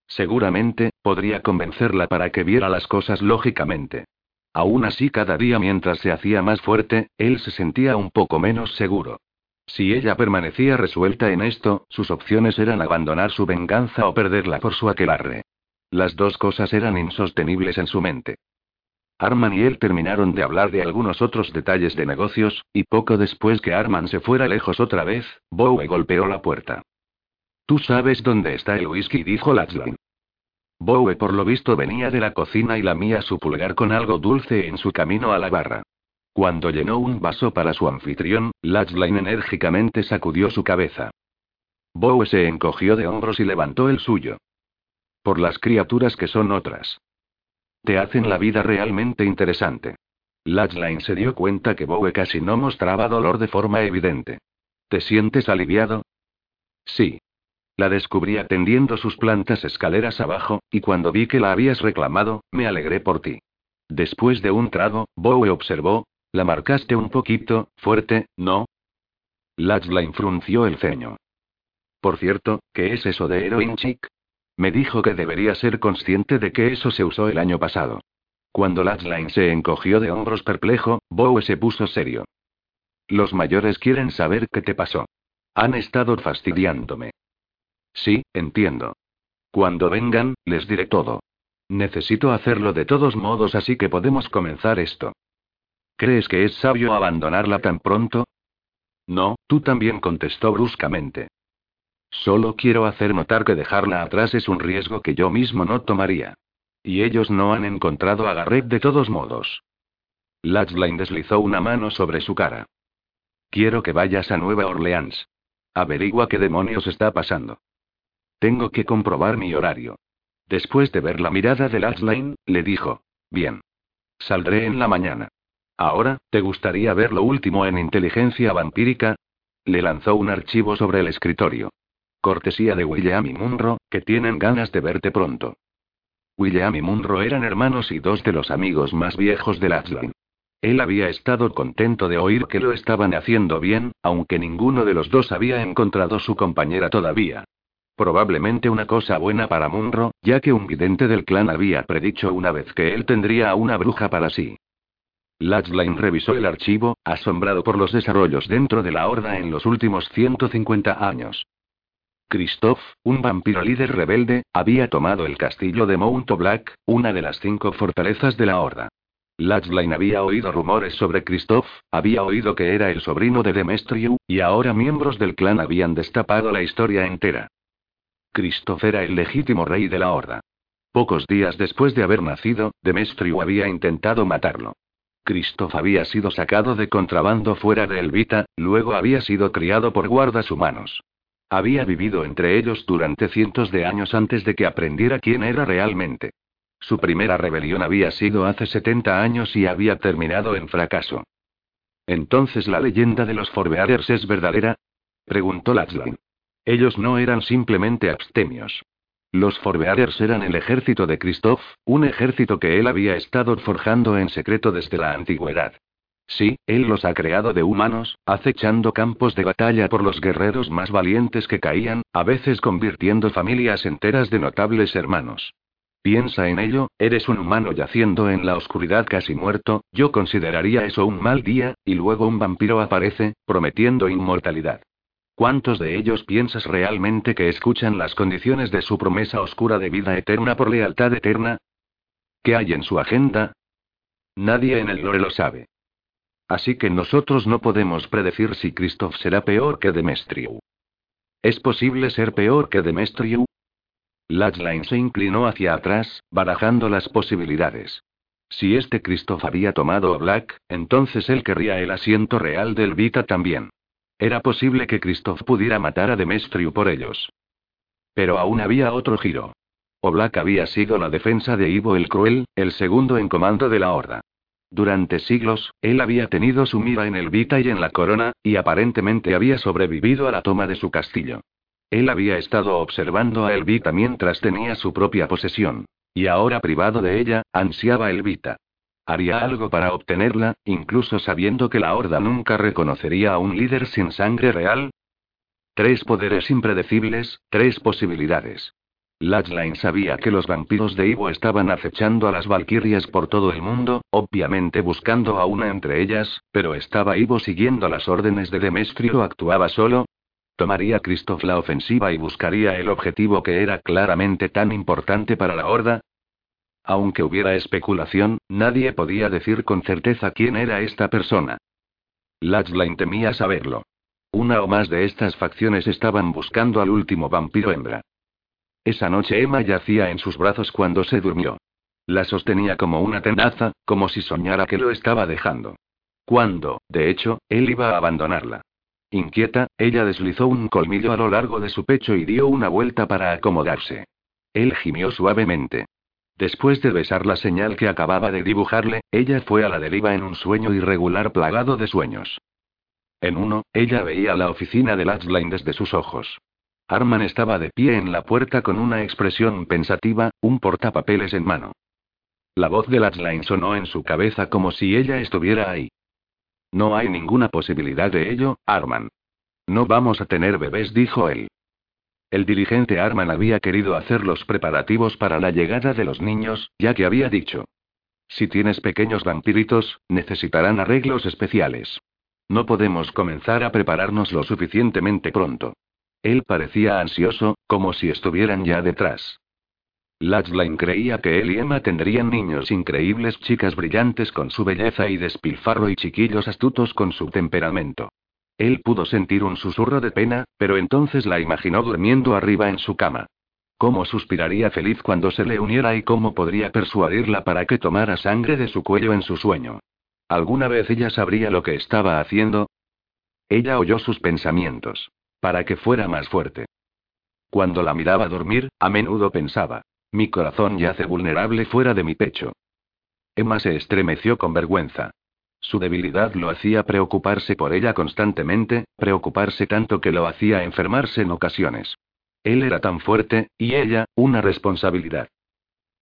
[SPEAKER 1] Seguramente, podría convencerla para que viera las cosas lógicamente. Aún así, cada día mientras se hacía más fuerte, él se sentía un poco menos seguro. Si ella permanecía resuelta en esto, sus opciones eran abandonar su venganza o perderla por su aquelarre. Las dos cosas eran insostenibles en su mente. Arman y él terminaron de hablar de algunos otros detalles de negocios, y poco después que Arman se fuera lejos otra vez, Bowe golpeó la puerta. Tú sabes dónde está el whisky, dijo Latchline. Bowe por lo visto venía de la cocina y lamía su pulgar con algo dulce en su camino a la barra. Cuando llenó un vaso para su anfitrión, Latchline enérgicamente sacudió su cabeza. Bowe se encogió de hombros y levantó el suyo. Por las criaturas que son otras. Te hacen la vida realmente interesante. Latchline se dio cuenta que Bowe casi no mostraba dolor de forma evidente. ¿Te sientes aliviado? Sí. La descubrí atendiendo sus plantas escaleras abajo, y cuando vi que la habías reclamado, me alegré por ti. Después de un trago, Bowe observó, la marcaste un poquito, fuerte, ¿no? Latchline frunció el ceño. Por cierto, ¿qué es eso de Heroin Chic? Me dijo que debería ser consciente de que eso se usó el año pasado. Cuando Latchline se encogió de hombros perplejo, Bowe se puso serio. Los mayores quieren saber qué te pasó. Han estado fastidiándome. Sí, entiendo. Cuando vengan, les diré todo. Necesito hacerlo de todos modos, así que podemos comenzar esto. ¿Crees que es sabio abandonarla tan pronto? No, tú también contestó bruscamente. Solo quiero hacer notar que dejarla atrás es un riesgo que yo mismo no tomaría. Y ellos no han encontrado a Garrett de todos modos. Latchline deslizó una mano sobre su cara. Quiero que vayas a Nueva Orleans. Averigua qué demonios está pasando. Tengo que comprobar mi horario. Después de ver la mirada de Latchline, le dijo: Bien. Saldré en la mañana. Ahora, ¿te gustaría ver lo último en inteligencia vampírica? Le lanzó un archivo sobre el escritorio. Cortesía de William y Munro, que tienen ganas de verte pronto. William y Munro eran hermanos y dos de los amigos más viejos de Latchline. Él había estado contento de oír que lo estaban haciendo bien, aunque ninguno de los dos había encontrado su compañera todavía. Probablemente una cosa buena para Munro, ya que un vidente del clan había predicho una vez que él tendría a una bruja para sí. Latchline revisó el archivo, asombrado por los desarrollos dentro de la Horda en los últimos 150 años. Christoph, un vampiro líder rebelde, había tomado el castillo de Mount Black, una de las cinco fortalezas de la Horda. Latchline había oído rumores sobre Christoph, había oído que era el sobrino de Demestriu, y ahora miembros del clan habían destapado la historia entera. Christoph era el legítimo rey de la Horda. Pocos días después de haber nacido, Demestriu había intentado matarlo. Christoph había sido sacado de contrabando fuera de Elvita, luego había sido criado por guardas humanos. Había vivido entre ellos durante cientos de años antes de que aprendiera quién era realmente. Su primera rebelión había sido hace 70 años y había terminado en fracaso. ¿Entonces la leyenda de los Forbearers es verdadera? preguntó Latchline. Ellos no eran simplemente abstemios. Los Forbearers eran el ejército de Christoph, un ejército que él había estado forjando en secreto desde la antigüedad. Sí, él los ha creado de humanos, acechando campos de batalla por los guerreros más valientes que caían, a veces convirtiendo familias enteras de notables hermanos. Piensa en ello, eres un humano yaciendo en la oscuridad casi muerto, yo consideraría eso un mal día, y luego un vampiro aparece, prometiendo inmortalidad. ¿Cuántos de ellos piensas realmente que escuchan las condiciones de su promesa oscura de vida eterna por lealtad eterna? ¿Qué hay en su agenda? Nadie en el lore lo sabe. Así que nosotros no podemos predecir si Christoph será peor que Demetriu. ¿Es posible ser peor que Demetriu? Latchline se inclinó hacia atrás, barajando las posibilidades. Si este Christoph había tomado a Black, entonces él querría el asiento real del Vita también. Era posible que Christoph pudiera matar a Demetriu por ellos. Pero aún había otro giro. Oblak había sido la defensa de Ivo el Cruel, el segundo en comando de la Horda. Durante siglos, él había tenido su mira en el Vita y en la corona, y aparentemente había sobrevivido a la toma de su castillo. Él había estado observando a Elvita mientras tenía su propia posesión. Y ahora privado de ella, ansiaba Elvita. Haría algo para obtenerla, incluso sabiendo que la Horda nunca reconocería a un líder sin sangre real. Tres poderes impredecibles, tres posibilidades. Latchline sabía que los vampiros de Ivo estaban acechando a las valquirias por todo el mundo, obviamente buscando a una entre ellas, pero ¿estaba Ivo siguiendo las órdenes de Demestrio o actuaba solo? ¿Tomaría Christoph la ofensiva y buscaría el objetivo que era claramente tan importante para la Horda? Aunque hubiera especulación, nadie podía decir con certeza quién era esta persona. Latchline temía saberlo. Una o más de estas facciones estaban buscando al último vampiro hembra. Esa noche Emma yacía en sus brazos cuando se durmió. La sostenía como una tenaza, como si soñara que lo estaba dejando. Cuando, de hecho, él iba a abandonarla. Inquieta, ella deslizó un colmillo a lo largo de su pecho y dio una vuelta para acomodarse. Él gimió suavemente. Después de besar la señal que acababa de dibujarle, ella fue a la deriva en un sueño irregular plagado de sueños. En uno, ella veía la oficina de Latchline desde sus ojos. Arman estaba de pie en la puerta con una expresión pensativa, un portapapeles en mano. La voz de Latchline sonó en su cabeza como si ella estuviera ahí. No hay ninguna posibilidad de ello, Arman. No vamos a tener bebés, dijo él. El dirigente Arman había querido hacer los preparativos para la llegada de los niños, ya que había dicho. Si tienes pequeños vampiritos, necesitarán arreglos especiales. No podemos comenzar a prepararnos lo suficientemente pronto. Él parecía ansioso, como si estuvieran ya detrás. Latchline creía que él y Emma tendrían niños increíbles, chicas brillantes con su belleza y despilfarro y chiquillos astutos con su temperamento. Él pudo sentir un susurro de pena, pero entonces la imaginó durmiendo arriba en su cama. Cómo suspiraría feliz cuando se le uniera y cómo podría persuadirla para que tomara sangre de su cuello en su sueño. ¿Alguna vez ella sabría lo que estaba haciendo? Ella oyó sus pensamientos. Para que fuera más fuerte. Cuando la miraba dormir, a menudo pensaba. Mi corazón yace vulnerable fuera de mi pecho. Emma se estremeció con vergüenza. Su debilidad lo hacía preocuparse por ella constantemente, preocuparse tanto que lo hacía enfermarse en ocasiones. Él era tan fuerte, y ella, una responsabilidad.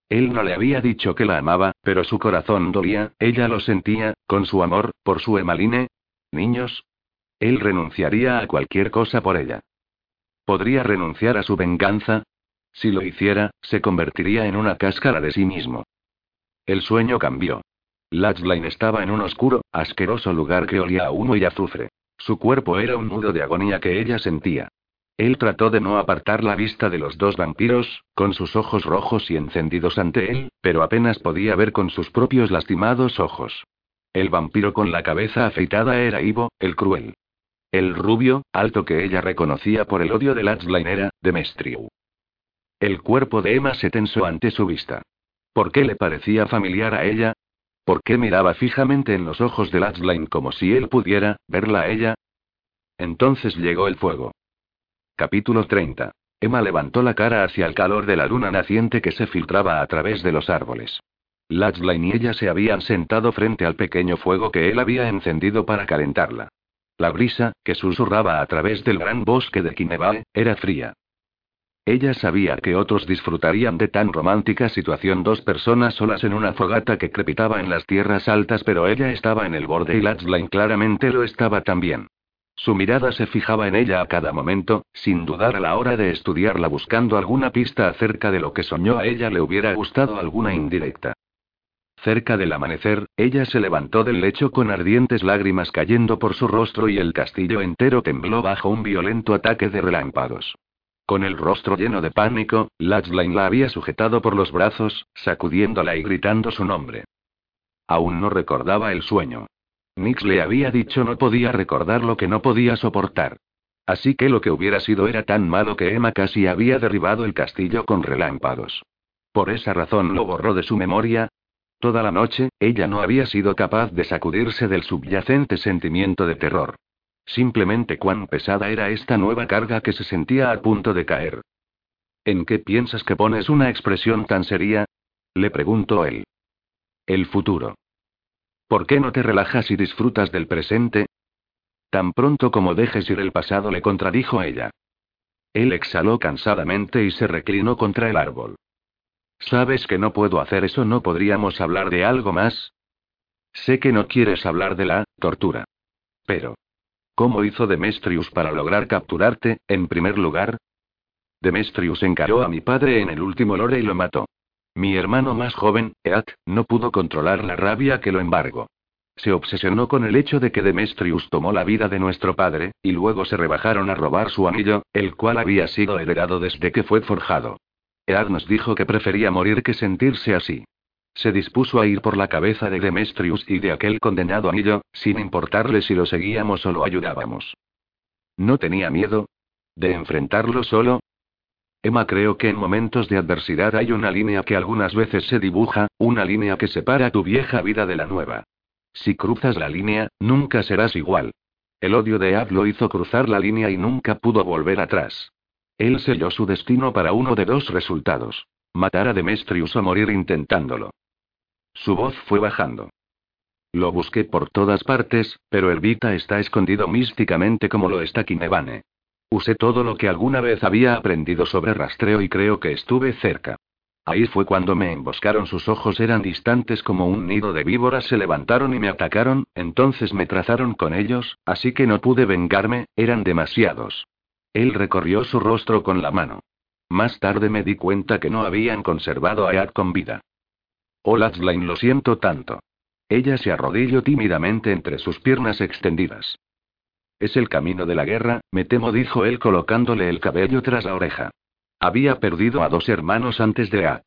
[SPEAKER 1] Él no le había dicho que la amaba, pero su corazón dolía, ella lo sentía, con su amor, por su Emaline. Niños. Él renunciaría a cualquier cosa por ella. ¿Podría renunciar a su venganza? Si lo hiciera, se convertiría en una cáscara de sí mismo. El sueño cambió. Latchline estaba en un oscuro, asqueroso lugar que olía a humo y azufre. Su cuerpo era un nudo de agonía que ella sentía. Él trató de no apartar la vista de los dos vampiros, con sus ojos rojos y encendidos ante él, pero apenas podía ver con sus propios lastimados ojos. El vampiro con la cabeza afeitada era Ivo, el cruel. El rubio, alto que ella reconocía por el odio de Latchline era, Demestriu. El cuerpo de Emma se tensó ante su vista. ¿Por qué le parecía familiar a ella? ¿Por qué miraba fijamente en los ojos de Latchline como si él pudiera verla a ella? Entonces llegó el fuego. Capítulo 30. Emma levantó la cara hacia el calor de la luna naciente que se filtraba a través de los árboles. Latchline y ella se habían sentado frente al pequeño fuego que él había encendido para calentarla. La brisa, que susurraba a través del gran bosque de Kinebae, era fría. Ella sabía que otros disfrutarían de tan romántica situación dos personas solas en una fogata que crepitaba en las tierras altas, pero ella estaba en el borde y Latchline claramente lo estaba también. Su mirada se fijaba en ella a cada momento, sin dudar a la hora de estudiarla buscando alguna pista acerca de lo que soñó a ella le hubiera gustado alguna indirecta. Cerca del amanecer, ella se levantó del lecho con ardientes lágrimas cayendo por su rostro y el castillo entero tembló bajo un violento ataque de relámpagos. Con el rostro lleno de pánico, Latchline la había sujetado por los brazos, sacudiéndola y gritando su nombre. Aún no recordaba el sueño. Nix le había dicho no podía recordar lo que no podía soportar. Así que lo que hubiera sido era tan malo que Emma casi había derribado el castillo con relámpagos. Por esa razón lo borró de su memoria. Toda la noche, ella no había sido capaz de sacudirse del subyacente sentimiento de terror. Simplemente cuán pesada era esta nueva carga que se sentía a punto de caer. ¿En qué piensas que pones una expresión tan seria? Le preguntó él. El futuro. ¿Por qué no te relajas y disfrutas del presente? Tan pronto como dejes ir el pasado, le contradijo ella. Él exhaló cansadamente y se reclinó contra el árbol. ¿Sabes que no puedo hacer eso? ¿No podríamos hablar de algo más? Sé que no quieres hablar de la tortura. Pero. ¿Cómo hizo Demetrius para lograr capturarte, en primer lugar? Demetrius encaró a mi padre en el último lore y lo mató. Mi hermano más joven, Eat, no pudo controlar la rabia que lo embargó. Se obsesionó con el hecho de que Demetrius tomó la vida de nuestro padre, y luego se rebajaron a robar su anillo, el cual había sido heredado desde que fue forjado. Ead nos dijo que prefería morir que sentirse así. Se dispuso a ir por la cabeza de Demetrius y de aquel condenado anillo, sin importarle si lo seguíamos o lo ayudábamos. ¿No tenía miedo? ¿De enfrentarlo solo? Emma creo que en momentos de adversidad hay una línea que algunas veces se dibuja, una línea que separa tu vieja vida de la nueva. Si cruzas la línea, nunca serás igual. El odio de Ab lo hizo cruzar la línea y nunca pudo volver atrás. Él selló su destino para uno de dos resultados. Matar a Demetrius o morir intentándolo. Su voz fue bajando. Lo busqué por todas partes, pero Elvita está escondido místicamente como lo está Kinevane. Usé todo lo que alguna vez había aprendido sobre rastreo y creo que estuve cerca. Ahí fue cuando me emboscaron, sus ojos eran distantes como un nido de víboras, se levantaron y me atacaron, entonces me trazaron con ellos, así que no pude vengarme, eran demasiados. Él recorrió su rostro con la mano. Más tarde me di cuenta que no habían conservado a Ed con vida. Oh, lo siento tanto. Ella se arrodilló tímidamente entre sus piernas extendidas. Es el camino de la guerra, me temo, dijo él colocándole el cabello tras la oreja. Había perdido a dos hermanos antes de At.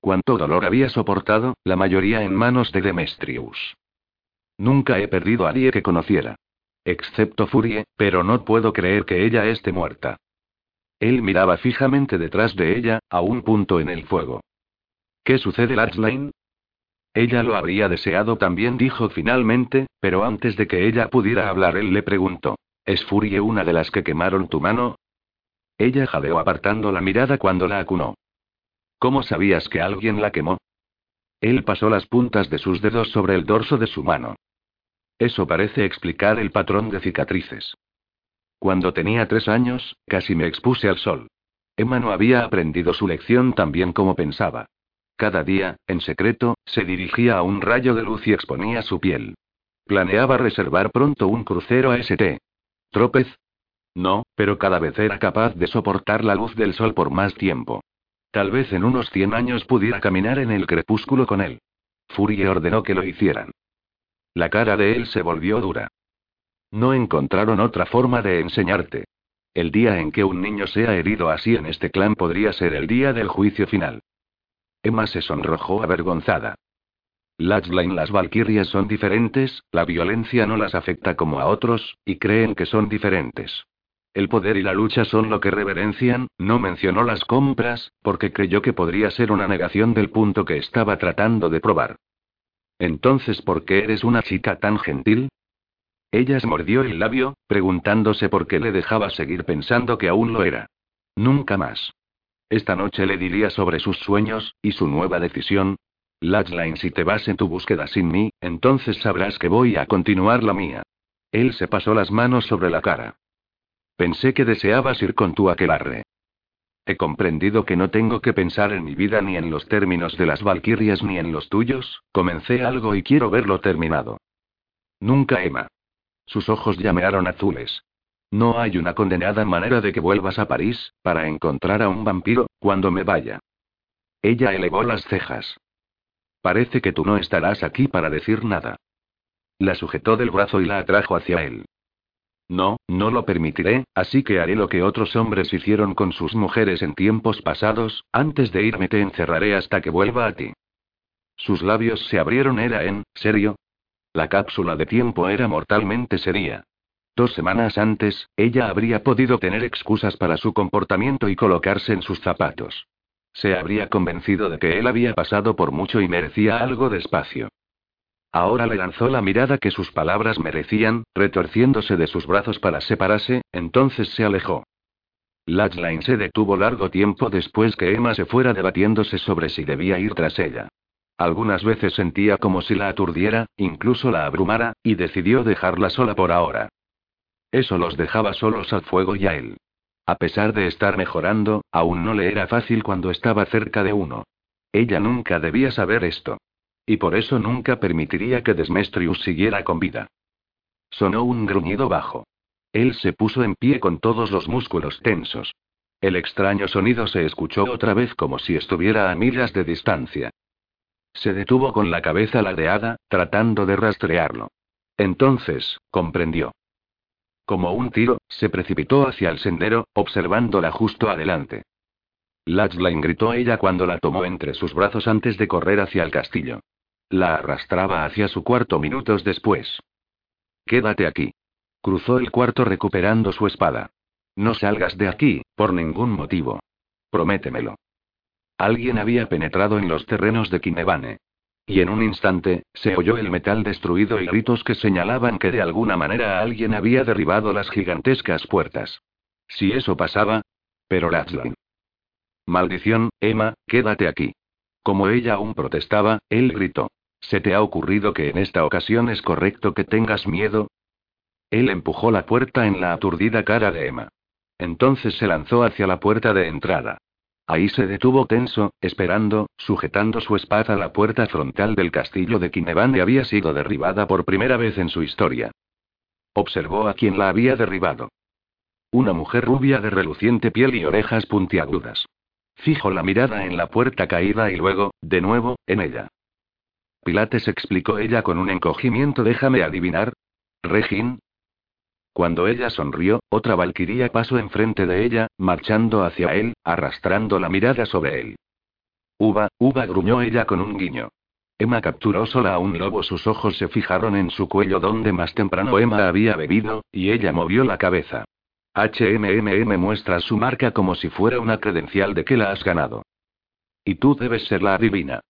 [SPEAKER 1] Cuánto dolor había soportado, la mayoría en manos de Demestrius. Nunca he perdido a nadie que conociera. Excepto Furie, pero no puedo creer que ella esté muerta. Él miraba fijamente detrás de ella, a un punto en el fuego. ¿Qué sucede, Latchline? Ella lo habría deseado también, dijo finalmente, pero antes de que ella pudiera hablar, él le preguntó: ¿Es Furie una de las que quemaron tu mano? Ella jadeó apartando la mirada cuando la acunó. ¿Cómo sabías que alguien la quemó? Él pasó las puntas de sus dedos sobre el dorso de su mano. Eso parece explicar el patrón de cicatrices. Cuando tenía tres años, casi me expuse al sol. Emma no había aprendido su lección tan bien como pensaba. Cada día, en secreto, se dirigía a un rayo de luz y exponía su piel. Planeaba reservar pronto un crucero a St. ¿Tropez? No, pero cada vez era capaz de soportar la luz del sol por más tiempo. Tal vez en unos cien años pudiera caminar en el crepúsculo con él. Furie ordenó que lo hicieran. La cara de él se volvió dura. No encontraron otra forma de enseñarte. El día en que un niño sea herido así en este clan podría ser el día del juicio final. Emma se sonrojó avergonzada. Latchline las Valkyrias son diferentes, la violencia no las afecta como a otros, y creen que son diferentes. El poder y la lucha son lo que reverencian, no mencionó las compras, porque creyó que podría ser una negación del punto que estaba tratando de probar. Entonces, ¿por qué eres una chica tan gentil? Ella se mordió el labio, preguntándose por qué le dejaba seguir pensando que aún lo era. Nunca más. Esta noche le diría sobre sus sueños, y su nueva decisión. Latchline, si te vas en tu búsqueda sin mí, entonces sabrás que voy a continuar la mía. Él se pasó las manos sobre la cara. Pensé que deseabas ir con tu aquelarre. He comprendido que no tengo que pensar en mi vida ni en los términos de las valquirias ni en los tuyos, comencé algo y quiero verlo terminado. Nunca, Emma. Sus ojos llamearon azules. No hay una condenada manera de que vuelvas a París, para encontrar a un vampiro, cuando me vaya. Ella elevó las cejas. Parece que tú no estarás aquí para decir nada. La sujetó del brazo y la atrajo hacia él. No, no lo permitiré, así que haré lo que otros hombres hicieron con sus mujeres en tiempos pasados, antes de irme te encerraré hasta que vuelva a ti. Sus labios se abrieron, ¿era en serio? La cápsula de tiempo era mortalmente seria. Dos semanas antes, ella habría podido tener excusas para su comportamiento y colocarse en sus zapatos. Se habría convencido de que él había pasado por mucho y merecía algo de espacio. Ahora le lanzó la mirada que sus palabras merecían, retorciéndose de sus brazos para separarse, entonces se alejó. Latchline se detuvo largo tiempo después que Emma se fuera debatiéndose sobre si debía ir tras ella. Algunas veces sentía como si la aturdiera, incluso la abrumara, y decidió dejarla sola por ahora. Eso los dejaba solos al fuego y a él. A pesar de estar mejorando, aún no le era fácil cuando estaba cerca de uno. Ella nunca debía saber esto. Y por eso nunca permitiría que Desmestrius siguiera con vida. Sonó un gruñido bajo. Él se puso en pie con todos los músculos tensos. El extraño sonido se escuchó otra vez como si estuviera a millas de distancia. Se detuvo con la cabeza ladeada, tratando de rastrearlo. Entonces, comprendió. Como un tiro, se precipitó hacia el sendero, observándola justo adelante. Latchline gritó ella cuando la tomó entre sus brazos antes de correr hacia el castillo. La arrastraba hacia su cuarto minutos después. Quédate aquí. Cruzó el cuarto recuperando su espada. No salgas de aquí, por ningún motivo. Prométemelo. Alguien había penetrado en los terrenos de Kinevane. Y en un instante, se oyó el metal destruido y gritos que señalaban que de alguna manera alguien había derribado las gigantescas puertas. Si eso pasaba. Pero Latchline. Maldición, Emma, quédate aquí. Como ella aún protestaba, él gritó. ¿Se te ha ocurrido que en esta ocasión es correcto que tengas miedo? Él empujó la puerta en la aturdida cara de Emma. Entonces se lanzó hacia la puerta de entrada. Ahí se detuvo tenso, esperando, sujetando su espada. La puerta frontal del castillo de Kinevane había sido derribada por primera vez en su historia. Observó a quien la había derribado. Una mujer rubia de reluciente piel y orejas puntiagudas. Fijo la mirada en la puerta caída y luego, de nuevo, en ella. Pilates explicó ella con un encogimiento. Déjame adivinar. Regin. Cuando ella sonrió, otra valquiría pasó enfrente de ella, marchando hacia él, arrastrando la mirada sobre él. Uva, uva, gruñó ella con un guiño. Emma capturó sola a un lobo. Sus ojos se fijaron en su cuello donde más temprano Emma había bebido, y ella movió la cabeza. HMMM muestra su marca como si fuera una credencial de que la has ganado. Y tú debes ser la adivina.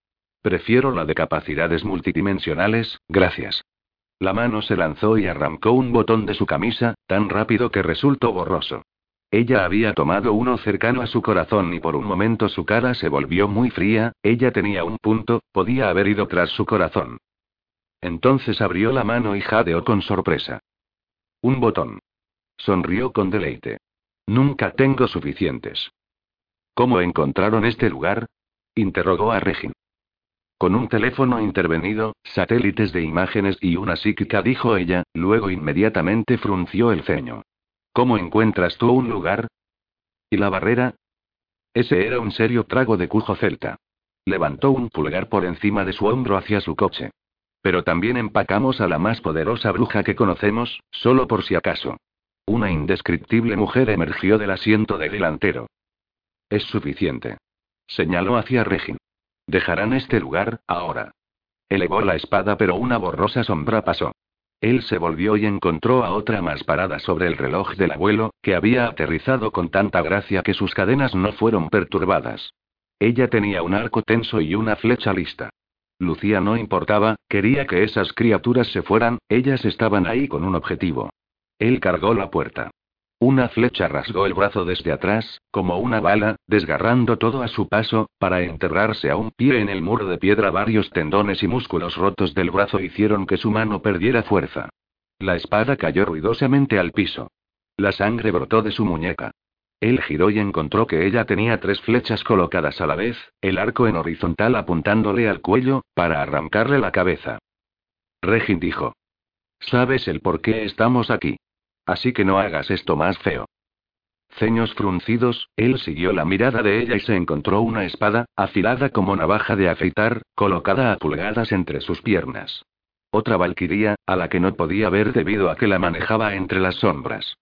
[SPEAKER 1] Prefiero la de capacidades multidimensionales, gracias. La mano se lanzó y arrancó un botón de su camisa, tan rápido que resultó borroso. Ella había tomado uno cercano a su corazón y por un momento su cara se volvió muy fría, ella tenía un punto, podía haber ido tras su corazón. Entonces abrió la mano y jadeó con sorpresa. Un botón. Sonrió con deleite. Nunca tengo suficientes. ¿Cómo encontraron este lugar? interrogó a Regin. Con un teléfono intervenido, satélites de imágenes y una psíquica, dijo ella, luego inmediatamente frunció el ceño. ¿Cómo encuentras tú un lugar? ¿Y la barrera? Ese era un serio trago de cujo celta. Levantó un pulgar por encima de su hombro hacia su coche. Pero también empacamos a la más poderosa bruja que conocemos, solo por si acaso. Una indescriptible mujer emergió del asiento de delantero. Es suficiente. Señaló hacia Regin. Dejarán este lugar, ahora. Elevó la espada, pero una borrosa sombra pasó. Él se volvió y encontró a otra más parada sobre el reloj del abuelo, que había aterrizado con tanta gracia que sus cadenas no fueron perturbadas. Ella tenía un arco tenso y una flecha lista. Lucía no importaba, quería que esas criaturas se fueran, ellas estaban ahí con un objetivo. Él cargó la puerta. Una flecha rasgó el brazo desde atrás, como una bala, desgarrando todo a su paso, para enterrarse a un pie en el muro de piedra. Varios tendones y músculos rotos del brazo hicieron que su mano perdiera fuerza. La espada cayó ruidosamente al piso. La sangre brotó de su muñeca. Él giró y encontró que ella tenía tres flechas colocadas a la vez, el arco en horizontal apuntándole al cuello, para arrancarle la cabeza. Regin dijo. ¿Sabes el por qué estamos aquí? Así que no hagas esto más feo. Ceños fruncidos, él siguió la mirada de ella y se encontró una espada, afilada como navaja de afeitar, colocada a pulgadas entre sus piernas. Otra valquiría, a la que no podía ver debido a que la manejaba entre las sombras.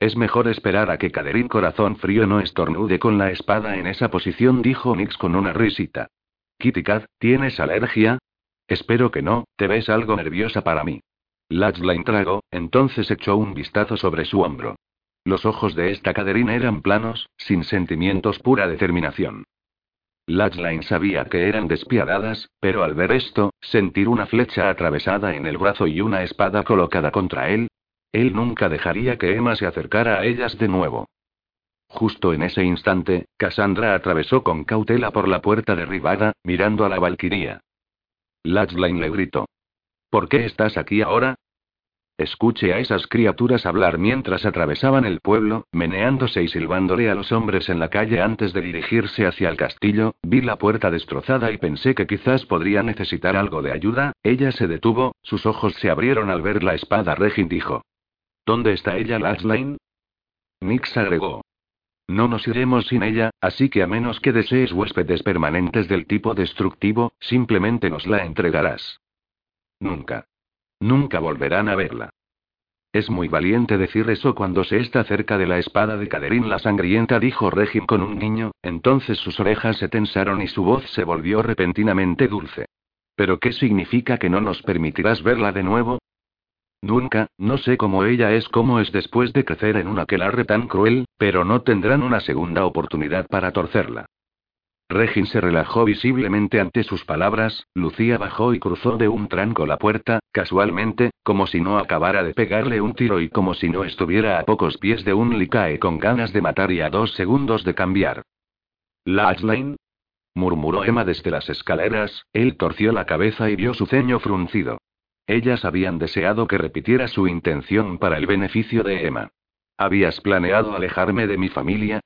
[SPEAKER 1] Es mejor esperar a que Caderín Corazón Frío no estornude con la espada en esa posición, dijo Nix con una risita. Kitty Cat, ¿tienes alergia? Espero que no, te ves algo nerviosa para mí. Latchline tragó, entonces echó un vistazo sobre su hombro. Los ojos de esta caderina eran planos, sin sentimientos, pura determinación. Latchline sabía que eran despiadadas, pero al ver esto, sentir una flecha atravesada en el brazo y una espada colocada contra él, él nunca dejaría que Emma se acercara a ellas de nuevo. Justo en ese instante, Cassandra atravesó con cautela por la puerta derribada, mirando a la Valquiría. Latchline le gritó. ¿Por qué estás aquí ahora? Escuche a esas criaturas hablar mientras atravesaban el pueblo, meneándose y silbándole a los hombres en la calle antes de dirigirse hacia el castillo, vi la puerta destrozada y pensé que quizás podría necesitar algo de ayuda, ella se detuvo, sus ojos se abrieron al ver la espada Regin dijo. ¿Dónde está ella Lasline? Nix agregó. No nos iremos sin ella, así que a menos que desees huéspedes permanentes del tipo destructivo, simplemente nos la entregarás. Nunca. Nunca volverán a verla. Es muy valiente decir eso cuando se está cerca de la espada de Caderín la sangrienta, dijo Regin con un niño, entonces sus orejas se tensaron y su voz se volvió repentinamente dulce. ¿Pero qué significa que no nos permitirás verla de nuevo? Nunca, no sé cómo ella es como es después de crecer en un aquelarre tan cruel, pero no tendrán una segunda oportunidad para torcerla. Regin se relajó visiblemente ante sus palabras, Lucía bajó y cruzó de un tranco la puerta, casualmente, como si no acabara de pegarle un tiro y como si no estuviera a pocos pies de un licae con ganas de matar y a dos segundos de cambiar. ¿Latchline? murmuró Emma desde las escaleras, él torció la cabeza y vio su ceño fruncido. Ellas habían deseado que repitiera su intención para el beneficio de Emma. ¿Habías planeado alejarme de mi familia?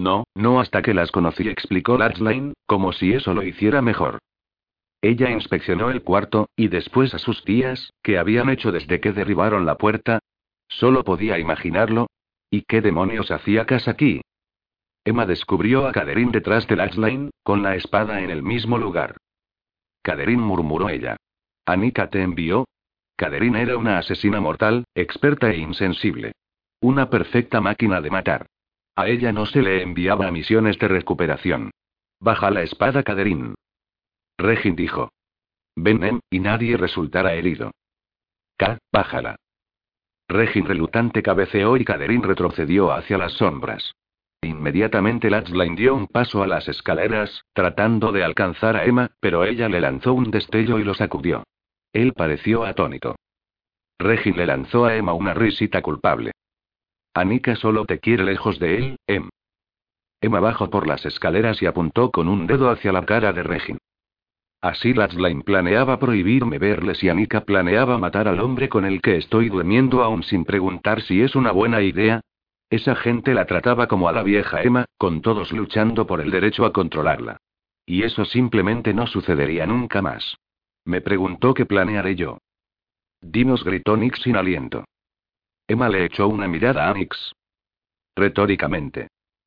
[SPEAKER 1] No, no hasta que las conocí, explicó Latchline, como si eso lo hiciera mejor. Ella inspeccionó el cuarto, y después a sus tías, ¿qué habían hecho desde que derribaron la puerta? Solo podía imaginarlo. ¿Y qué demonios hacía casa aquí? Emma descubrió a Caderín detrás de Latchline, con la espada en el mismo lugar. Caderín murmuró ella. ¿Anika te envió? Caderín era una asesina mortal, experta e insensible. Una perfecta máquina de matar. A ella no se le enviaba misiones de recuperación. Baja la espada, Caderín. Regin dijo. Ven, y nadie resultará herido. K, bájala. Regin relutante cabeceó y Caderín retrocedió hacia las sombras. Inmediatamente Latchline dio un paso a las escaleras, tratando de alcanzar a Emma, pero ella le lanzó un destello y lo sacudió. Él pareció atónito. Regin le lanzó a Emma una risita culpable. Anika solo te quiere lejos de él, Em. Emma bajó por las escaleras y apuntó con un dedo hacia la cara de Regin. Así Latchline planeaba prohibirme verles y Anika planeaba matar al hombre con el que estoy durmiendo aún sin preguntar si es una buena idea. Esa gente la trataba como a la vieja Emma, con todos luchando por el derecho a controlarla. Y eso simplemente no sucedería nunca más. Me preguntó qué planearé yo. Dinos, gritó Nick sin aliento. Emma le echó una mirada a Nix. Retóricamente.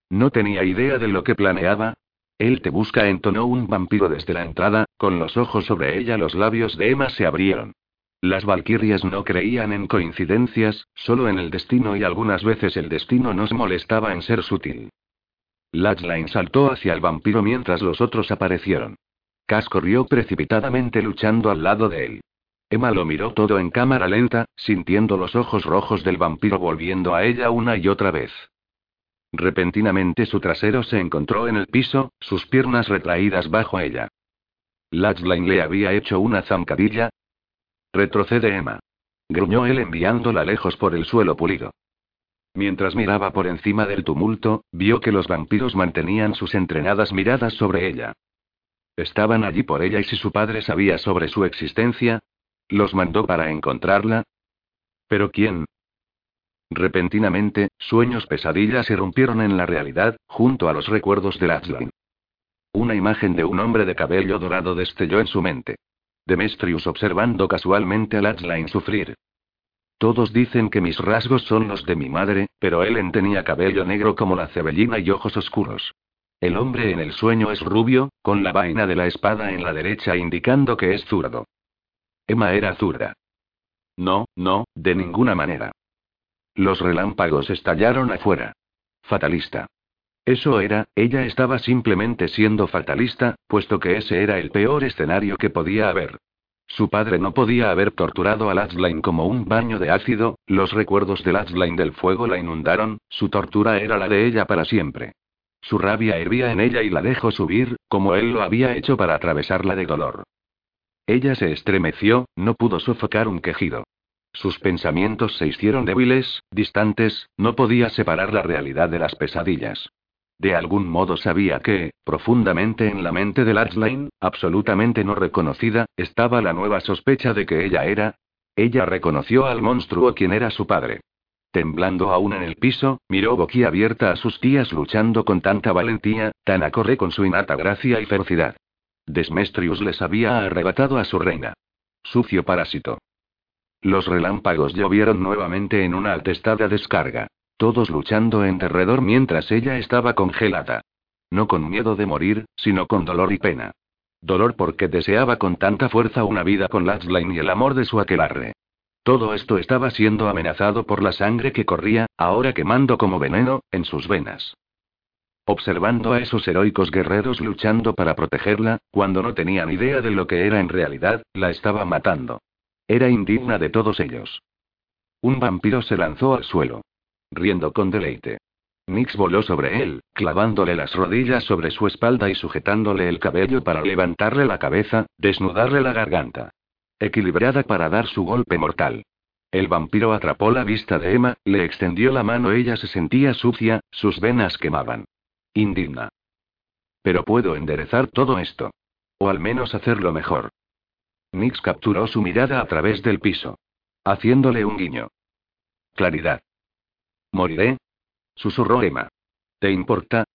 [SPEAKER 1] No tenía idea de lo que planeaba. Él te busca, entonó un vampiro desde la entrada, con los ojos sobre ella los labios de Emma se abrieron. Las valquirias no creían en coincidencias, solo en el destino y algunas veces el destino nos molestaba en ser sutil. Latchline saltó hacia el vampiro mientras los otros aparecieron. Cass corrió precipitadamente luchando al lado de él. Emma lo miró todo en cámara lenta, sintiendo los ojos rojos del vampiro volviendo a ella una y otra vez. Repentinamente su trasero se encontró en el piso, sus piernas retraídas bajo ella. Latchline le había hecho una zancadilla. Retrocede Emma. Gruñó él enviándola lejos por el suelo pulido. Mientras miraba por encima del tumulto, vio que los vampiros mantenían sus entrenadas miradas sobre ella. Estaban allí por ella y si su padre sabía sobre su existencia, ¿Los mandó para encontrarla? ¿Pero quién? Repentinamente, sueños pesadillas irrumpieron en la realidad, junto a los recuerdos de Latchline. Una imagen de un hombre de cabello dorado destelló en su mente. Demetrius observando casualmente a Latchline sufrir. Todos dicen que mis rasgos son los de mi madre, pero Ellen tenía cabello negro como la cebellina y ojos oscuros. El hombre en el sueño es rubio, con la vaina de la espada en la derecha indicando que es zurdo. Emma era zurda. No, no, de ninguna manera. Los relámpagos estallaron afuera. Fatalista. Eso era, ella estaba simplemente siendo fatalista, puesto que ese era el peor escenario que podía haber. Su padre no podía haber torturado a Latchline como un baño de ácido, los recuerdos de Latchline del fuego la inundaron, su tortura era la de ella para siempre. Su rabia hervía en ella y la dejó subir, como él lo había hecho para atravesarla de dolor. Ella se estremeció, no pudo sofocar un quejido. Sus pensamientos se hicieron débiles, distantes, no podía separar la realidad de las pesadillas. De algún modo sabía que, profundamente en la mente de Latchline, absolutamente no reconocida, estaba la nueva sospecha de que ella era. Ella reconoció al monstruo quien era su padre. Temblando aún en el piso, miró boquiabierta a sus tías luchando con tanta valentía, tan acorde con su innata gracia y ferocidad. Desmestrius les había arrebatado a su reina. Sucio parásito. Los relámpagos llovieron nuevamente en una altestada descarga. Todos luchando en derredor mientras ella estaba congelada. No con miedo de morir, sino con dolor y pena. Dolor porque deseaba con tanta fuerza una vida con Latchline y el amor de su aquelarre. Todo esto estaba siendo amenazado por la sangre que corría, ahora quemando como veneno, en sus venas. Observando a esos heroicos guerreros luchando para protegerla, cuando no tenían idea de lo que era en realidad, la estaba matando. Era indigna de todos ellos. Un vampiro se lanzó al suelo. Riendo con deleite. Nix voló sobre él, clavándole las rodillas sobre su espalda y sujetándole el cabello para levantarle la cabeza, desnudarle la garganta. Equilibrada para dar su golpe mortal. El vampiro atrapó la vista de Emma, le extendió la mano, ella se sentía sucia, sus venas quemaban. Indigna. Pero puedo enderezar todo esto. O al menos hacerlo mejor. Nix capturó su mirada a través del piso. Haciéndole un guiño. Claridad. ¿Moriré? Susurró Emma. ¿Te importa?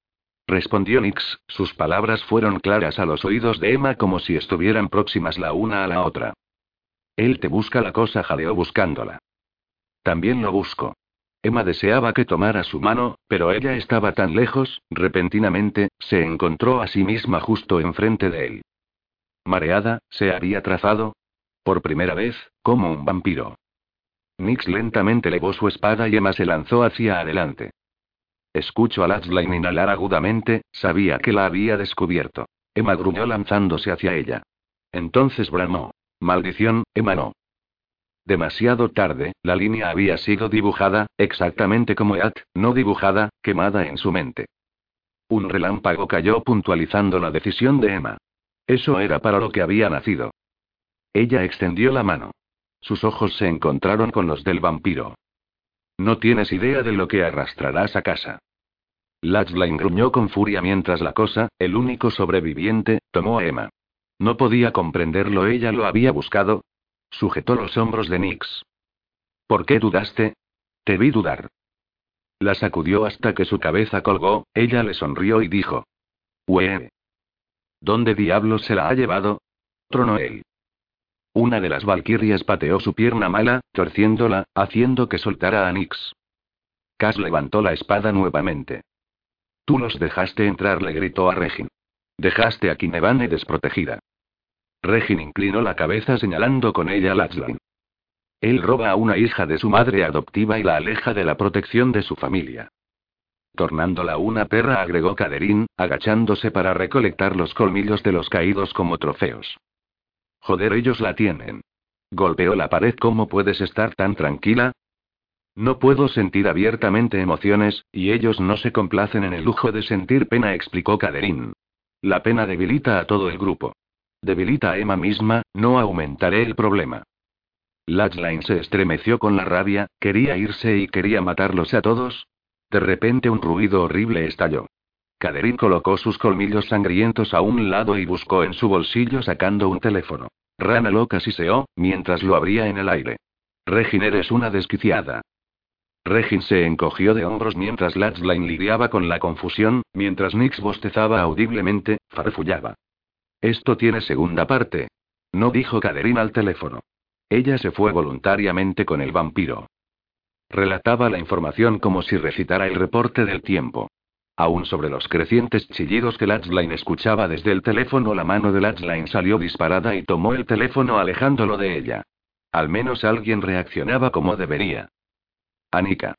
[SPEAKER 1] Respondió Nix, sus palabras fueron claras a los oídos de Emma como si estuvieran próximas la una a la otra. Él te busca la cosa, jadeó buscándola. También lo busco. Emma deseaba que tomara su mano, pero ella estaba tan lejos, repentinamente, se encontró a sí misma justo enfrente de él. Mareada, se había trazado. Por primera vez, como un vampiro. Nix lentamente levó su espada y Emma se lanzó hacia adelante. Escucho a Latchline inhalar agudamente, sabía que la había descubierto. Emma gruñó lanzándose hacia ella. Entonces bramó. Maldición, Emma no. Demasiado tarde, la línea había sido dibujada, exactamente como At, no dibujada, quemada en su mente. Un relámpago cayó puntualizando la decisión de Emma. Eso era para lo que había nacido. Ella extendió la mano. Sus ojos se encontraron con los del vampiro. No tienes idea de lo que arrastrarás a casa. Latchline gruñó con furia mientras la cosa, el único sobreviviente, tomó a Emma. No podía comprenderlo, ella lo había buscado. Sujetó los hombros de Nix. ¿Por qué dudaste? Te vi dudar. La sacudió hasta que su cabeza colgó, ella le sonrió y dijo. ¿Dónde diablos se la ha llevado? Tronó él. Una de las valquirias pateó su pierna mala, torciéndola, haciendo que soltara a Nix. Cass levantó la espada nuevamente. Tú los dejaste entrar, le gritó a Regin. Dejaste a Kinevane desprotegida. Regin inclinó la cabeza señalando con ella a Latchline. Él roba a una hija de su madre adoptiva y la aleja de la protección de su familia. Tornándola una perra, agregó Caderín, agachándose para recolectar los colmillos de los caídos como trofeos. Joder, ellos la tienen. Golpeó la pared. ¿Cómo puedes estar tan tranquila? No puedo sentir abiertamente emociones, y ellos no se complacen en el lujo de sentir pena, explicó Caderín. La pena debilita a todo el grupo. Debilita a Emma misma, no aumentaré el problema. Latchline se estremeció con la rabia, quería irse y quería matarlos a todos. De repente un ruido horrible estalló. Caderín colocó sus colmillos sangrientos a un lado y buscó en su bolsillo sacando un teléfono. Rana loca siseó, mientras lo abría en el aire. Regin eres una desquiciada. Regin se encogió de hombros mientras Latchline lidiaba con la confusión, mientras Nix bostezaba audiblemente, farfullaba. Esto tiene segunda parte. No dijo Caderín al teléfono. Ella se fue voluntariamente con el vampiro. Relataba la información como si recitara el reporte del tiempo. Aún sobre los crecientes chillidos que Latchline escuchaba desde el teléfono, la mano de Latchline salió disparada y tomó el teléfono alejándolo de ella. Al menos alguien reaccionaba como debería. Anika.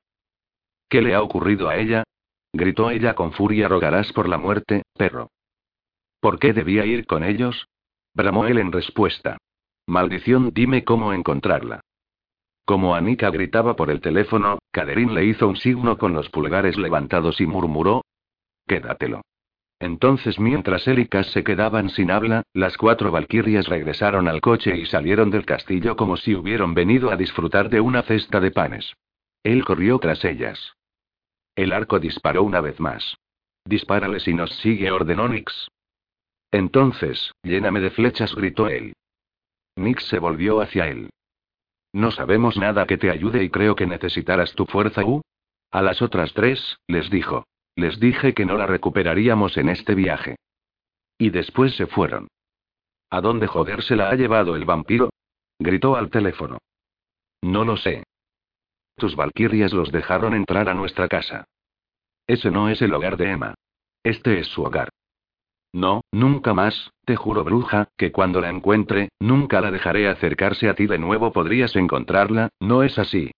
[SPEAKER 1] ¿Qué le ha ocurrido a ella? gritó ella con furia. Rogarás por la muerte, perro. ¿Por qué debía ir con ellos? bramó él en respuesta. Maldición, dime cómo encontrarla. Como Anika gritaba por el teléfono, Caderín le hizo un signo con los pulgares levantados y murmuró: Quédatelo. Entonces, mientras él y se quedaban sin habla, las cuatro valquirias regresaron al coche y salieron del castillo como si hubieran venido a disfrutar de una cesta de panes. Él corrió tras ellas. El arco disparó una vez más. Dispárale si nos sigue, ordenó Nix. Entonces, lléname de flechas, gritó él. Nix se volvió hacia él. No sabemos nada que te ayude y creo que necesitarás tu fuerza U. A las otras tres, les dijo. Les dije que no la recuperaríamos en este viaje. Y después se fueron. ¿A dónde joder se la ha llevado el vampiro? Gritó al teléfono. No lo sé. Tus valquirias los dejaron entrar a nuestra casa. Ese no es el hogar de Emma. Este es su hogar. No, nunca más, te juro bruja, que cuando la encuentre, nunca la dejaré acercarse a ti de nuevo. Podrías encontrarla, ¿no es así?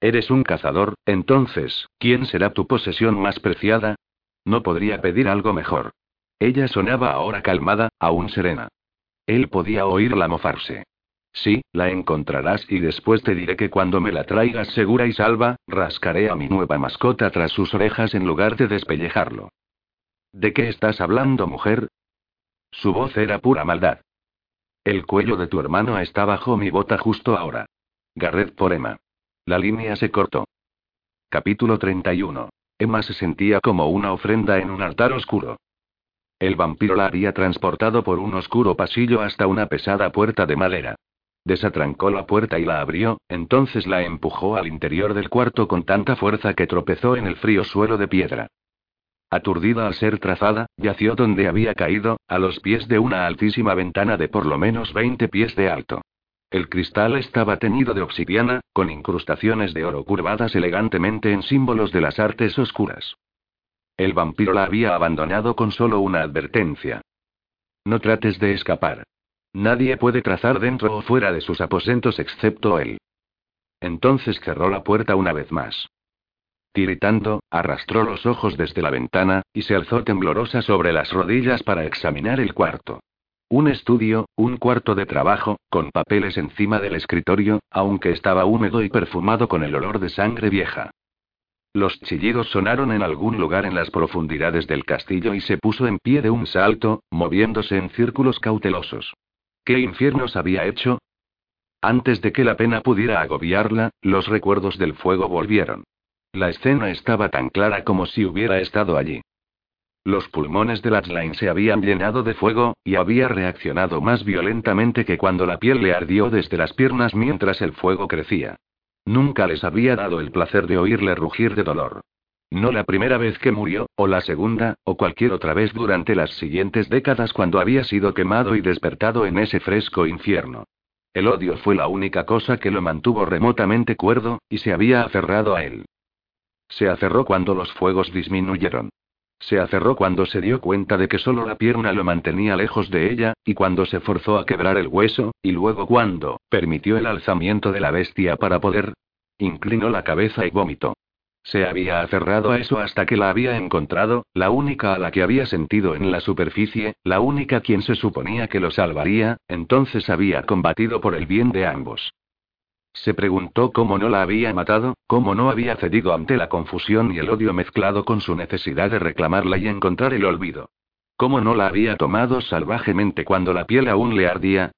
[SPEAKER 1] Eres un cazador, entonces, ¿quién será tu posesión más preciada? No podría pedir algo mejor. Ella sonaba ahora calmada, aún serena. Él podía oírla mofarse. Sí, la encontrarás y después te diré que cuando me la traigas segura y salva, rascaré a mi nueva mascota tras sus orejas en lugar de despellejarlo. ¿De qué estás hablando, mujer? Su voz era pura maldad. El cuello de tu hermano está bajo mi bota justo ahora. Garret por Emma. La línea se cortó. Capítulo 31. Emma se sentía como una ofrenda en un altar oscuro. El vampiro la había transportado por un oscuro pasillo hasta una pesada puerta de madera. Desatrancó la puerta y la abrió, entonces la empujó al interior del cuarto con tanta fuerza que tropezó en el frío suelo de piedra. Aturdida al ser trazada, yació donde había caído, a los pies de una altísima ventana de por lo menos 20 pies de alto. El cristal estaba teñido de obsidiana, con incrustaciones de oro curvadas elegantemente en símbolos de las artes oscuras. El vampiro la había abandonado con solo una advertencia. No trates de escapar. Nadie puede trazar dentro o fuera de sus aposentos excepto él. Entonces cerró la puerta una vez más. Tiritando, arrastró los ojos desde la ventana, y se alzó temblorosa sobre las rodillas para examinar el cuarto. Un estudio, un cuarto de trabajo, con papeles encima del escritorio, aunque estaba húmedo y perfumado con el olor de sangre vieja. Los chillidos sonaron en algún lugar en las profundidades del castillo y se puso en pie de un salto, moviéndose en círculos cautelosos. ¿Qué infiernos había hecho? Antes de que la pena pudiera agobiarla, los recuerdos del fuego volvieron. La escena estaba tan clara como si hubiera estado allí. Los pulmones de Latchline se habían llenado de fuego, y había reaccionado más violentamente que cuando la piel le ardió desde las piernas mientras el fuego crecía. Nunca les había dado el placer de oírle rugir de dolor. No la primera vez que murió, o la segunda, o cualquier otra vez durante las siguientes décadas cuando había sido quemado y despertado en ese fresco infierno. El odio fue la única cosa que lo mantuvo remotamente cuerdo, y se había aferrado a él. Se aferró cuando los fuegos disminuyeron. Se aferró cuando se dio cuenta de que solo la pierna lo mantenía lejos de ella, y cuando se forzó a quebrar el hueso, y luego cuando permitió el alzamiento de la bestia para poder. Inclinó la cabeza y vomitó. Se había aferrado a eso hasta que la había encontrado, la única a la que había sentido en la superficie, la única quien se suponía que lo salvaría, entonces había combatido por el bien de ambos. Se preguntó cómo no la había matado, cómo no había cedido ante la confusión y el odio mezclado con su necesidad de reclamarla y encontrar el olvido. Cómo no la había tomado salvajemente cuando la piel aún le ardía.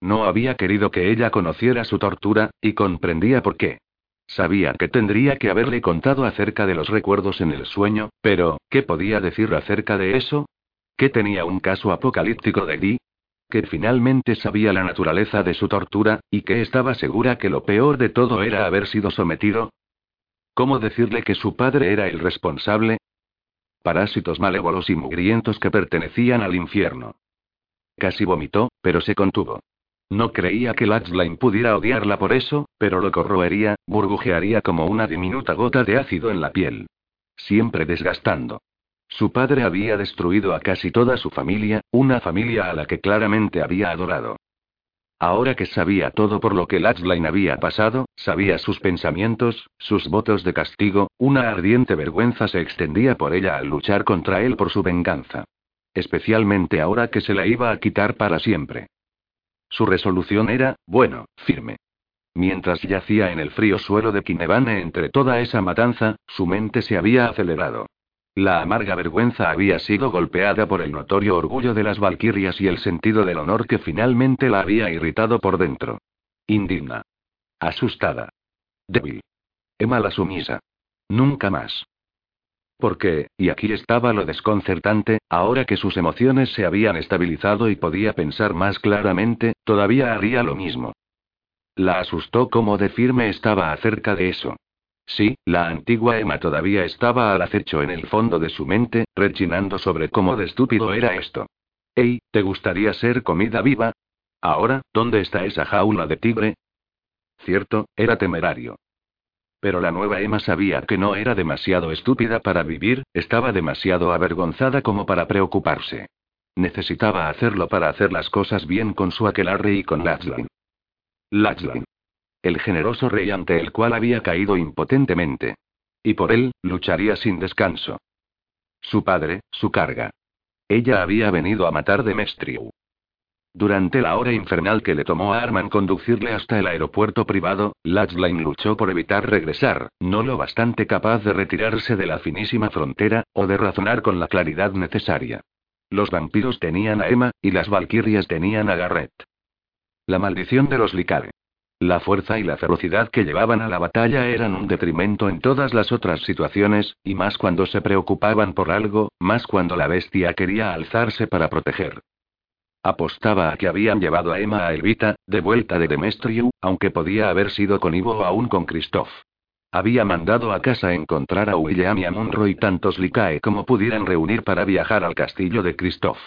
[SPEAKER 1] No había querido que ella conociera su tortura, y comprendía por qué. Sabía que tendría que haberle contado acerca de los recuerdos en el sueño, pero, ¿qué podía decir acerca de eso? ¿Qué tenía un caso apocalíptico de Dee? Que finalmente sabía la naturaleza de su tortura, y que estaba segura que lo peor de todo era haber sido sometido. ¿Cómo decirle que su padre era el responsable? Parásitos malévolos y mugrientos que pertenecían al infierno. Casi vomitó, pero se contuvo. No creía que Latchline pudiera odiarla por eso, pero lo corroería, burbujearía como una diminuta gota de ácido en la piel. Siempre desgastando. Su padre había destruido a casi toda su familia, una familia a la que claramente había adorado. Ahora que sabía todo por lo que Latchline había pasado, sabía sus pensamientos, sus votos de castigo, una ardiente vergüenza se extendía por ella al luchar contra él por su venganza. Especialmente ahora que se la iba a quitar para siempre. Su resolución era, bueno, firme. Mientras yacía en el frío suelo de Kinevane entre toda esa matanza, su mente se había acelerado. La amarga vergüenza había sido golpeada por el notorio orgullo de las valquirias y el sentido del honor que finalmente la había irritado por dentro. Indigna. Asustada. Débil. Emma la sumisa. Nunca más. Porque, y aquí estaba lo desconcertante, ahora que sus emociones se habían estabilizado y podía pensar más claramente, todavía haría lo mismo. La asustó como de firme estaba acerca de eso. Sí, la antigua Emma todavía estaba al acecho en el fondo de su mente, rechinando sobre cómo de estúpido era esto. Ey, ¿te gustaría ser comida viva? Ahora, ¿dónde está esa jaula de tigre? Cierto, era temerario. Pero la nueva Emma sabía que no era demasiado estúpida para vivir, estaba demasiado avergonzada como para preocuparse. Necesitaba hacerlo para hacer las cosas bien con su aquelarre y con Lachlan. Lachlan el generoso rey ante el cual había caído impotentemente. Y por él, lucharía sin descanso. Su padre, su carga. Ella había venido a matar Demestriu. Durante la hora infernal que le tomó a Arman conducirle hasta el aeropuerto privado, Latchline luchó por evitar regresar, no lo bastante capaz de retirarse de la finísima frontera, o de razonar con la claridad necesaria. Los vampiros tenían a Emma, y las valquirias tenían a Garrett. La maldición de los Licare. La fuerza y la ferocidad que llevaban a la batalla eran un detrimento en todas las otras situaciones, y más cuando se preocupaban por algo, más cuando la bestia quería alzarse para proteger. Apostaba a que habían llevado a Emma a Elvita, de vuelta de Demestriu, aunque podía haber sido con Ivo o aún con Christoph. Había mandado a casa encontrar a William y a Monroe y tantos Licae como pudieran reunir para viajar al castillo de Christoph.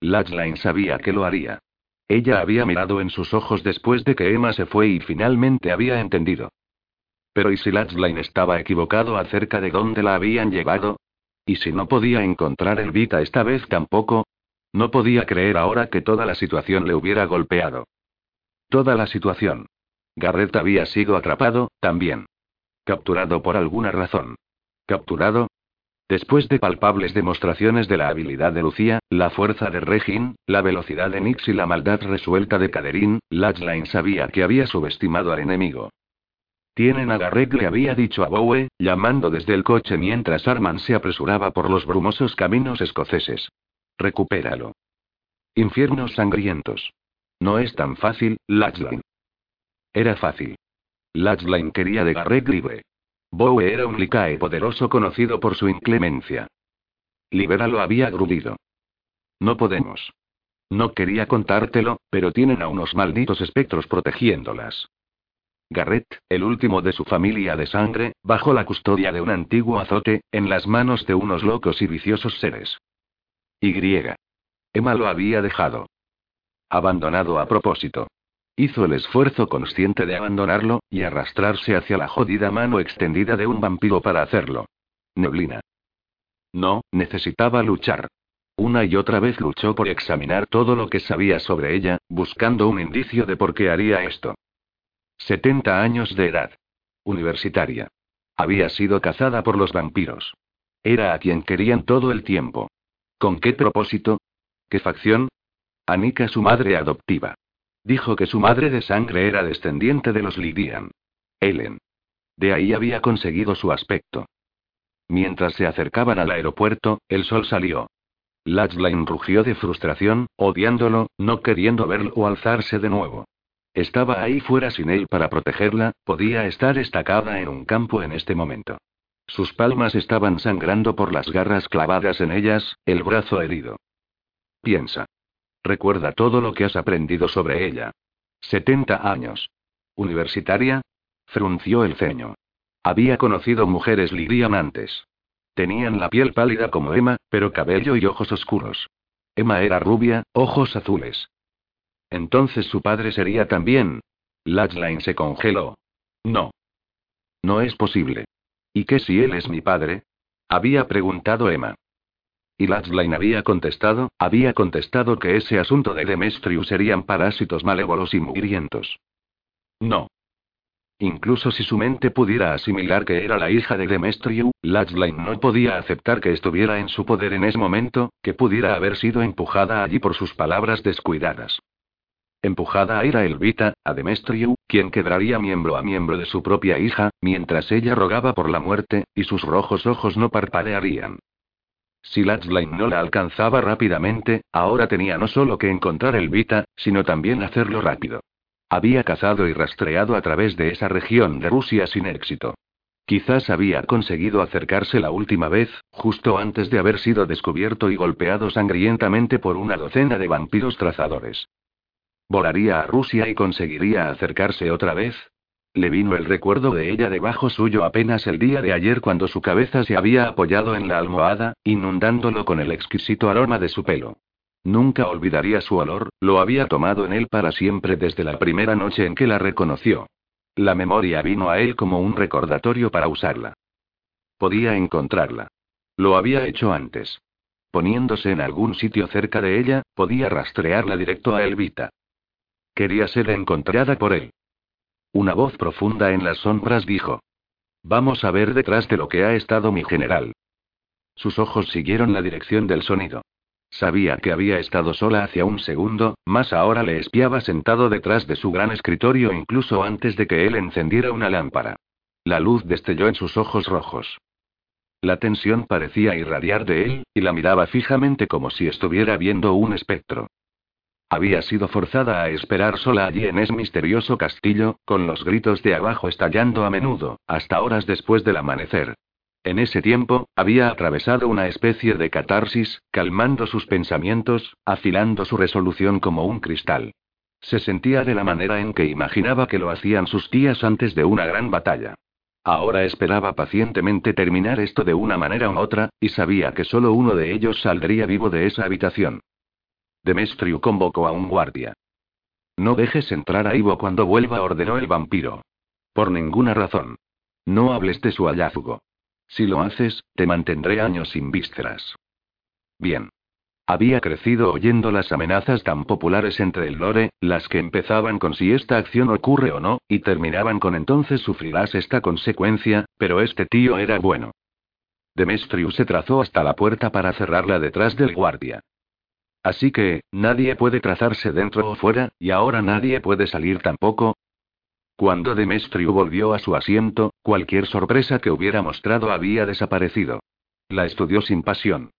[SPEAKER 1] Latchline sabía que lo haría. Ella había mirado en sus ojos después de que Emma se fue y finalmente había entendido. Pero ¿y si Latchline estaba equivocado acerca de dónde la habían llevado? ¿Y si no podía encontrar el Vita esta vez tampoco? No podía creer ahora que toda la situación le hubiera golpeado. Toda la situación. Garrett había sido atrapado, también. Capturado por alguna razón. Capturado, Después de palpables demostraciones de la habilidad de Lucía, la fuerza de Regin, la velocidad de Nix y la maldad resuelta de Caderín, Latchline sabía que había subestimado al enemigo. Tienen a Garrett, le había dicho a Bowie, llamando desde el coche mientras Arman se apresuraba por los brumosos caminos escoceses. Recupéralo. Infiernos sangrientos. No es tan fácil, Latchline. Era fácil. Latchline quería de Garrett libre. Bowe era un Licae poderoso conocido por su inclemencia. Libera lo había grudido. No podemos. No quería contártelo, pero tienen a unos malditos espectros protegiéndolas. Garrett, el último de su familia de sangre, bajo la custodia de un antiguo azote, en las manos de unos locos y viciosos seres. Y. Emma lo había dejado. Abandonado a propósito. Hizo el esfuerzo consciente de abandonarlo, y arrastrarse hacia la jodida mano extendida de un vampiro para hacerlo. Neblina. No, necesitaba luchar. Una y otra vez luchó por examinar todo lo que sabía sobre ella, buscando un indicio de por qué haría esto. 70 años de edad. Universitaria. Había sido cazada por los vampiros. Era a quien querían todo el tiempo. ¿Con qué propósito? ¿Qué facción? Anika, su madre adoptiva. Dijo que su madre de sangre era descendiente de los Lydian. Ellen. De ahí había conseguido su aspecto. Mientras se acercaban al aeropuerto, el sol salió. Latchline rugió de frustración, odiándolo, no queriendo verlo o alzarse de nuevo. Estaba ahí fuera sin él para protegerla, podía estar estacada en un campo en este momento. Sus palmas estaban sangrando por las garras clavadas en ellas, el brazo herido. Piensa. Recuerda todo lo que has aprendido sobre ella. 70 años. ¿Universitaria? Frunció el ceño. Había conocido mujeres Lirian antes. Tenían la piel pálida como Emma, pero cabello y ojos oscuros. Emma era rubia, ojos azules. Entonces su padre sería también. Latchline se congeló. No. No es posible. ¿Y qué si él es mi padre? Había preguntado Emma. Y Latchline había contestado, había contestado que ese asunto de Demetrius serían parásitos malévolos y mugrientos. No. Incluso si su mente pudiera asimilar que era la hija de Demetrius, Latchline no podía aceptar que estuviera en su poder en ese momento, que pudiera haber sido empujada allí por sus palabras descuidadas. Empujada a ir a Elvita, a Demestriu, quien quedaría miembro a miembro de su propia hija, mientras ella rogaba por la muerte, y sus rojos ojos no parpadearían. Si Latchline no la alcanzaba rápidamente, ahora tenía no solo que encontrar Elvita, sino también hacerlo rápido. Había cazado y rastreado a través de esa región de Rusia sin éxito. Quizás había conseguido acercarse la última vez, justo antes de haber sido descubierto y golpeado sangrientamente por una docena de vampiros trazadores. ¿Volaría a Rusia y conseguiría acercarse otra vez? Le vino el recuerdo de ella debajo suyo apenas el día de ayer cuando su cabeza se había apoyado en la almohada, inundándolo con el exquisito aroma de su pelo. Nunca olvidaría su olor, lo había tomado en él para siempre desde la primera noche en que la reconoció. La memoria vino a él como un recordatorio para usarla. Podía encontrarla. Lo había hecho antes. Poniéndose en algún sitio cerca de ella, podía rastrearla directo a Elvita. Quería ser encontrada por él. Una voz profunda en las sombras dijo. Vamos a ver detrás de lo que ha estado mi general. Sus ojos siguieron la dirección del sonido. Sabía que había estado sola hacia un segundo, más ahora le espiaba sentado detrás de su gran escritorio incluso antes de que él encendiera una lámpara. La luz destelló en sus ojos rojos. La tensión parecía irradiar de él, y la miraba fijamente como si estuviera viendo un espectro. Había sido forzada a esperar sola allí en ese misterioso castillo, con los gritos de abajo estallando a menudo, hasta horas después del amanecer. En ese tiempo, había atravesado una especie de catarsis, calmando sus pensamientos, afilando su resolución como un cristal. Se sentía de la manera en que imaginaba que lo hacían sus tías antes de una gran batalla. Ahora esperaba pacientemente terminar esto de una manera u otra, y sabía que solo uno de ellos saldría vivo de esa habitación. Demestriu convocó a un guardia. No dejes entrar a Ivo cuando vuelva, ordenó el vampiro. Por ninguna razón. No hables de su hallazgo. Si lo haces, te mantendré años sin vísceras. Bien. Había crecido oyendo las amenazas tan populares entre el lore, las que empezaban con si esta acción ocurre o no, y terminaban con entonces sufrirás esta consecuencia, pero este tío era bueno. Demestrius se trazó hasta la puerta para cerrarla detrás del guardia. Así que, nadie puede trazarse dentro o fuera, y ahora nadie puede salir tampoco. Cuando Demetriu volvió a su asiento, cualquier sorpresa que hubiera mostrado había desaparecido. La estudió sin pasión.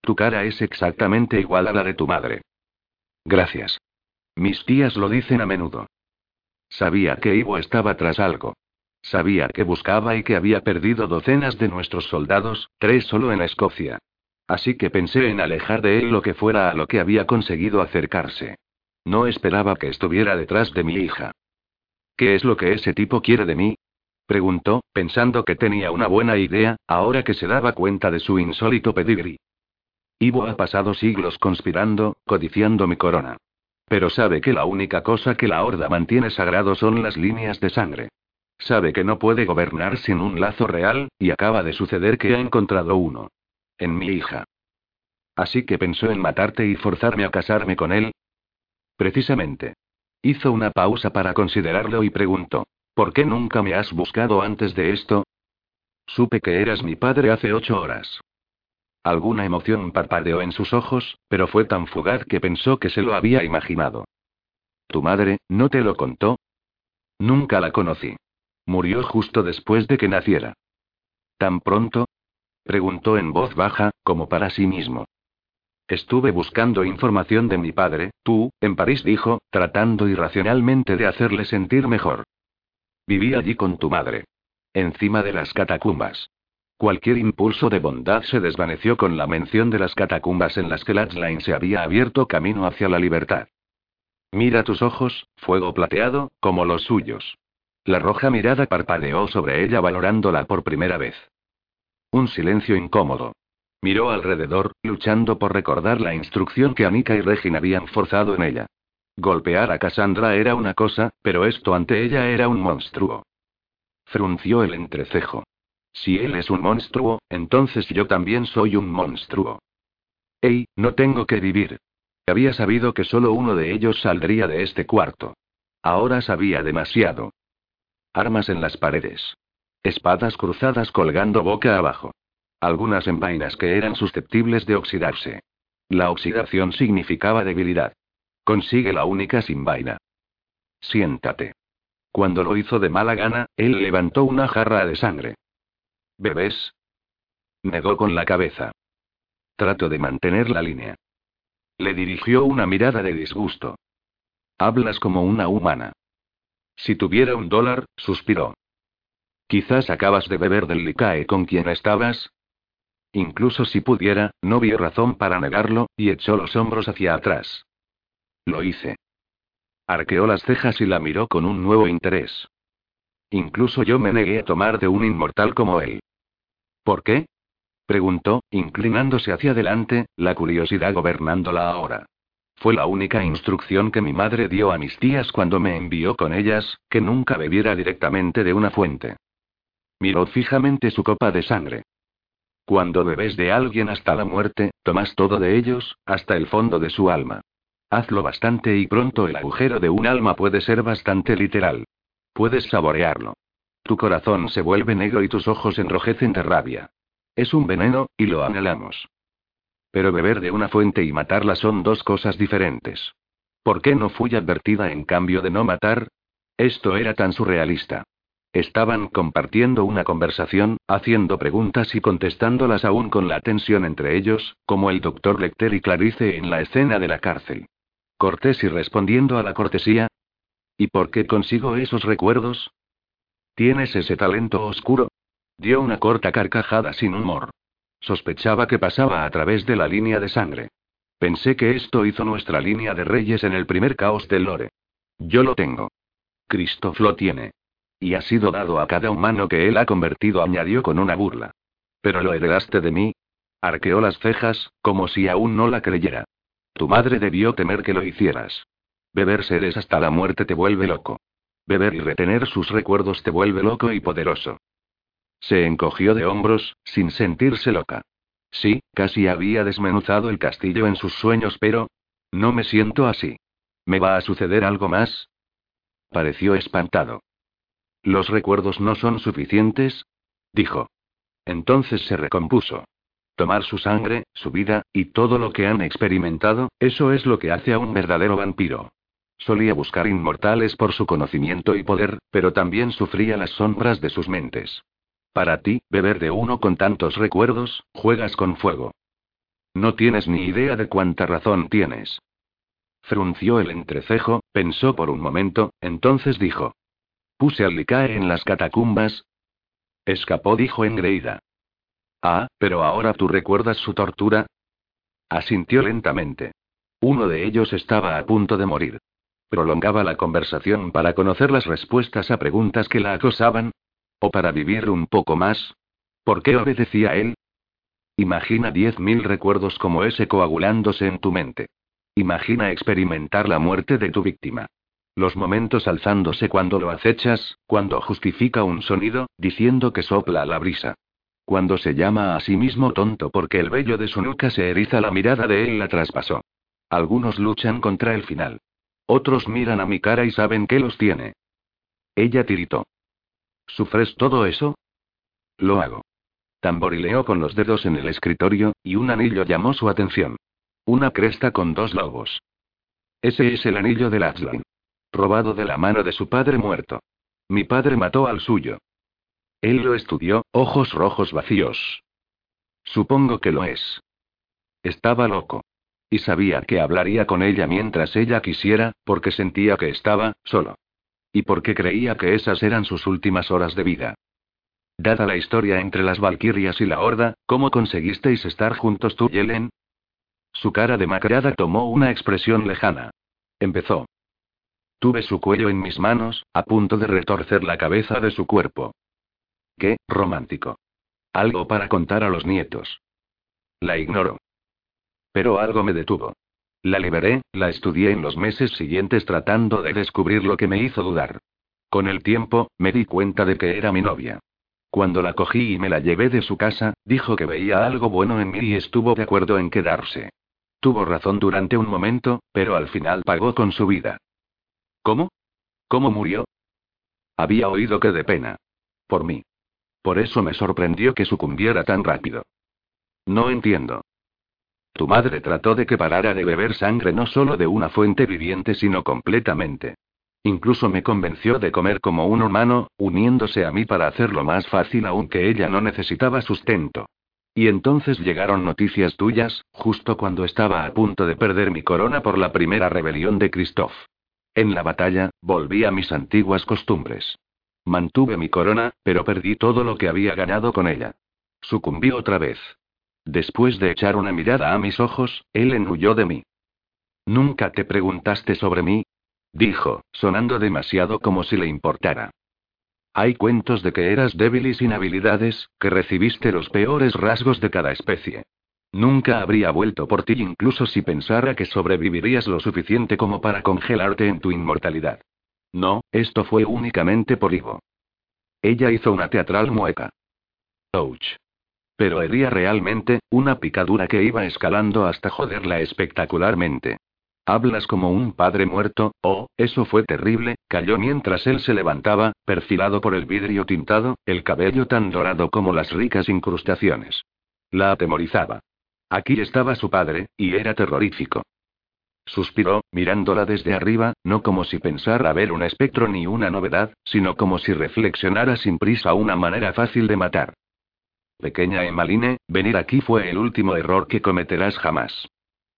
[SPEAKER 1] Tu cara es exactamente igual a la de tu madre. Gracias. Mis tías lo dicen a menudo. Sabía que Ivo estaba tras algo. Sabía que buscaba y que había perdido docenas de nuestros soldados, tres solo en Escocia. Así que pensé en alejar de él lo que fuera a lo que había conseguido acercarse. No esperaba que estuviera detrás de mi hija. ¿Qué es lo que ese tipo quiere de mí? Preguntó, pensando que tenía una buena idea, ahora que se daba cuenta de su insólito pedigrí. Ivo ha pasado siglos conspirando, codiciando mi corona. Pero sabe que la única cosa que la horda mantiene sagrado son las líneas de sangre. Sabe que no puede gobernar sin un lazo real, y acaba de suceder que ha encontrado uno. En mi hija. Así que pensó en matarte y forzarme a casarme con él. Precisamente. Hizo una pausa para considerarlo y preguntó. ¿Por qué nunca me has buscado antes de esto? Supe que eras mi padre hace ocho horas. Alguna emoción parpadeó en sus ojos, pero fue tan fugaz que pensó que se lo había imaginado. ¿Tu madre, no te lo contó? Nunca la conocí. Murió justo después de que naciera. ¿Tan pronto? Preguntó en voz baja, como para sí mismo. Estuve buscando información de mi padre, tú, en París dijo, tratando irracionalmente de hacerle sentir mejor. Viví allí con tu madre. Encima de las catacumbas. Cualquier impulso de bondad se desvaneció con la mención de las catacumbas en las que Latchline se había abierto camino hacia la libertad. Mira tus ojos, fuego plateado, como los suyos. La roja mirada parpadeó sobre ella valorándola por primera vez. Un silencio incómodo. Miró alrededor, luchando por recordar la instrucción que Anika y Regin habían forzado en ella. Golpear a Cassandra era una cosa, pero esto ante ella era un monstruo. Frunció el entrecejo. Si él es un monstruo, entonces yo también soy un monstruo. Ey, no tengo que vivir. Había sabido que solo uno de ellos saldría de este cuarto. Ahora sabía demasiado. Armas en las paredes. Espadas cruzadas colgando boca abajo. Algunas en vainas que eran susceptibles de oxidarse. La oxidación significaba debilidad. Consigue la única sin vaina. Siéntate. Cuando lo hizo de mala gana, él levantó una jarra de sangre. ¿Bebés? Negó con la cabeza. Trato de mantener la línea. Le dirigió una mirada de disgusto. Hablas como una humana. Si tuviera un dólar, suspiró. Quizás acabas de beber del licae con quien estabas. Incluso si pudiera, no vio razón para negarlo, y echó los hombros hacia atrás. Lo hice. Arqueó las cejas y la miró con un nuevo interés. Incluso yo me negué a tomar de un inmortal como él. ¿Por qué? preguntó, inclinándose hacia adelante, la curiosidad gobernándola ahora. Fue la única instrucción que mi madre dio a mis tías cuando me envió con ellas, que nunca bebiera directamente de una fuente. Miró fijamente su copa de sangre. Cuando bebes de alguien hasta la muerte, tomas todo de ellos, hasta el fondo de su alma. Hazlo bastante y pronto el agujero de un alma puede ser bastante literal. Puedes saborearlo. Tu corazón se vuelve negro y tus ojos enrojecen de rabia. Es un veneno, y lo anhelamos. Pero beber de una fuente y matarla son dos cosas diferentes. ¿Por qué no fui advertida en cambio de no matar? Esto era tan surrealista. Estaban compartiendo una conversación, haciendo preguntas y contestándolas aún con la tensión entre ellos, como el doctor Lecter y Clarice en la escena de la cárcel. Cortés y respondiendo a la cortesía. ¿Y por qué consigo esos recuerdos? ¿Tienes ese talento oscuro? Dio una corta carcajada sin humor. Sospechaba que pasaba a través de la línea de sangre. Pensé que esto hizo nuestra línea de reyes en el primer caos del lore. Yo lo tengo. Christoph lo tiene. Y ha sido dado a cada humano que él ha convertido, añadió con una burla. Pero lo heredaste de mí. Arqueó las cejas, como si aún no la creyera. Tu madre debió temer que lo hicieras. Beber seres hasta la muerte te vuelve loco. Beber y retener sus recuerdos te vuelve loco y poderoso. Se encogió de hombros, sin sentirse loca. Sí, casi había desmenuzado el castillo en sus sueños, pero... No me siento así. ¿Me va a suceder algo más? Pareció espantado. ¿Los recuerdos no son suficientes? dijo. Entonces se recompuso. Tomar su sangre, su vida, y todo lo que han experimentado, eso es lo que hace a un verdadero vampiro. Solía buscar inmortales por su conocimiento y poder, pero también sufría las sombras de sus mentes. Para ti, beber de uno con tantos recuerdos, juegas con fuego. No tienes ni idea de cuánta razón tienes. Frunció el entrecejo, pensó por un momento, entonces dijo. Puse al en las catacumbas. Escapó, dijo engreída. Ah, pero ahora tú recuerdas su tortura. Asintió lentamente. Uno de ellos estaba a punto de morir. Prolongaba la conversación para conocer las respuestas a preguntas que la acosaban. ¿O para vivir un poco más? ¿Por qué obedecía él? Imagina diez mil recuerdos como ese coagulándose en tu mente. Imagina experimentar la muerte de tu víctima. Los momentos alzándose cuando lo acechas, cuando justifica un sonido, diciendo que sopla la brisa. Cuando se llama a sí mismo tonto porque el vello de su nuca se eriza, la mirada de él la traspasó. Algunos luchan contra el final. Otros miran a mi cara y saben que los tiene. Ella tiritó. ¿Sufres todo eso? Lo hago. Tamborileó con los dedos en el escritorio, y un anillo llamó su atención. Una cresta con dos lobos. Ese es el anillo de Laslan. Robado de la mano de su padre muerto. Mi padre mató al suyo. Él lo estudió, ojos rojos vacíos. Supongo que lo es. Estaba loco. Y sabía que hablaría con ella mientras ella quisiera, porque sentía que estaba, solo. Y porque creía que esas eran sus últimas horas de vida. Dada la historia entre las Valquirias y la Horda, ¿cómo conseguisteis estar juntos tú y Ellen? Su cara demacrada tomó una expresión lejana. Empezó. Tuve su cuello en mis manos, a punto de retorcer la cabeza de su cuerpo. Qué romántico. Algo para contar a los nietos. La ignoro. Pero algo me detuvo. La liberé, la estudié en los meses siguientes tratando de descubrir lo que me hizo dudar. Con el tiempo, me di cuenta de que era mi novia. Cuando la cogí y me la llevé de su casa, dijo que veía algo bueno en mí y estuvo de acuerdo en quedarse. Tuvo razón durante un momento, pero al final pagó con su vida. ¿Cómo? ¿Cómo murió? Había oído que de pena. Por mí. Por eso me sorprendió que sucumbiera tan rápido. No entiendo. Tu madre trató de que parara de beber sangre no solo de una fuente viviente, sino completamente. Incluso me convenció de comer como un humano, uniéndose a mí para hacerlo más fácil aunque ella no necesitaba sustento. Y entonces llegaron noticias tuyas, justo cuando estaba a punto de perder mi corona por la primera rebelión de Christoph. En la batalla, volví a mis antiguas costumbres. Mantuve mi corona, pero perdí todo lo que había ganado con ella. Sucumbí otra vez. Después de echar una mirada a mis ojos, él huyó de mí. ¿Nunca te preguntaste sobre mí? Dijo, sonando demasiado como si le importara. Hay cuentos de que eras débil y sin habilidades, que recibiste los peores rasgos de cada especie. Nunca habría vuelto por ti incluso si pensara que sobrevivirías lo suficiente como para congelarte en tu inmortalidad. No, esto fue únicamente por Ivo. Ella hizo una teatral mueca. Ouch. Pero hería realmente, una picadura que iba escalando hasta joderla espectacularmente. Hablas como un padre muerto, oh, eso fue terrible, cayó mientras él se levantaba, perfilado por el vidrio tintado, el cabello tan dorado como las ricas incrustaciones. La atemorizaba. Aquí estaba su padre, y era terrorífico. Suspiró, mirándola desde arriba, no como si pensara ver un espectro ni una novedad, sino como si reflexionara sin prisa una manera fácil de matar. Pequeña Emaline, venir aquí fue el último error que cometerás jamás.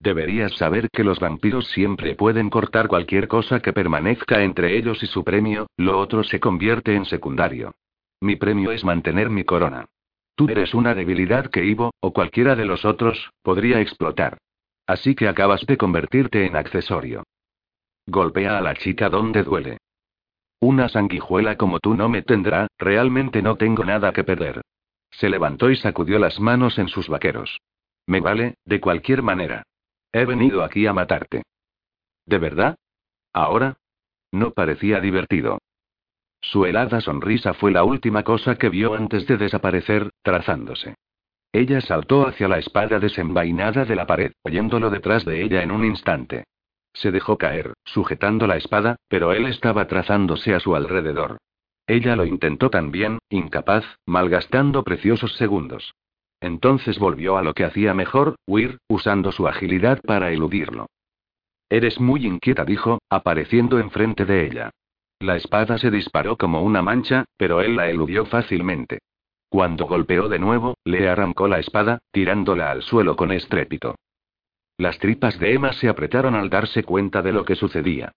[SPEAKER 1] Deberías saber que los vampiros siempre pueden cortar cualquier cosa que permanezca entre ellos y su premio, lo otro se convierte en secundario. Mi premio es mantener mi corona. Tú eres una debilidad que Ivo, o cualquiera de los otros, podría explotar. Así que acabas de convertirte en accesorio. Golpea a la chica donde duele. Una sanguijuela como tú no me tendrá, realmente no tengo nada que perder. Se levantó y sacudió las manos en sus vaqueros. Me vale, de cualquier manera. He venido aquí a matarte. ¿De verdad? ¿Ahora? No parecía divertido. Su helada sonrisa fue la última cosa que vio antes de desaparecer, trazándose. Ella saltó hacia la espada desenvainada de la pared, oyéndolo detrás de ella en un instante. Se dejó caer, sujetando la espada, pero él estaba trazándose a su alrededor. Ella lo intentó también, incapaz, malgastando preciosos segundos. Entonces volvió a lo que hacía mejor, huir, usando su agilidad para eludirlo. Eres muy inquieta, dijo, apareciendo enfrente de ella. La espada se disparó como una mancha, pero él la eludió fácilmente. Cuando golpeó de nuevo, le arrancó la espada, tirándola al suelo con estrépito. Las tripas de Emma se apretaron al darse cuenta de lo que sucedía.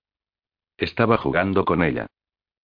[SPEAKER 1] Estaba jugando con ella.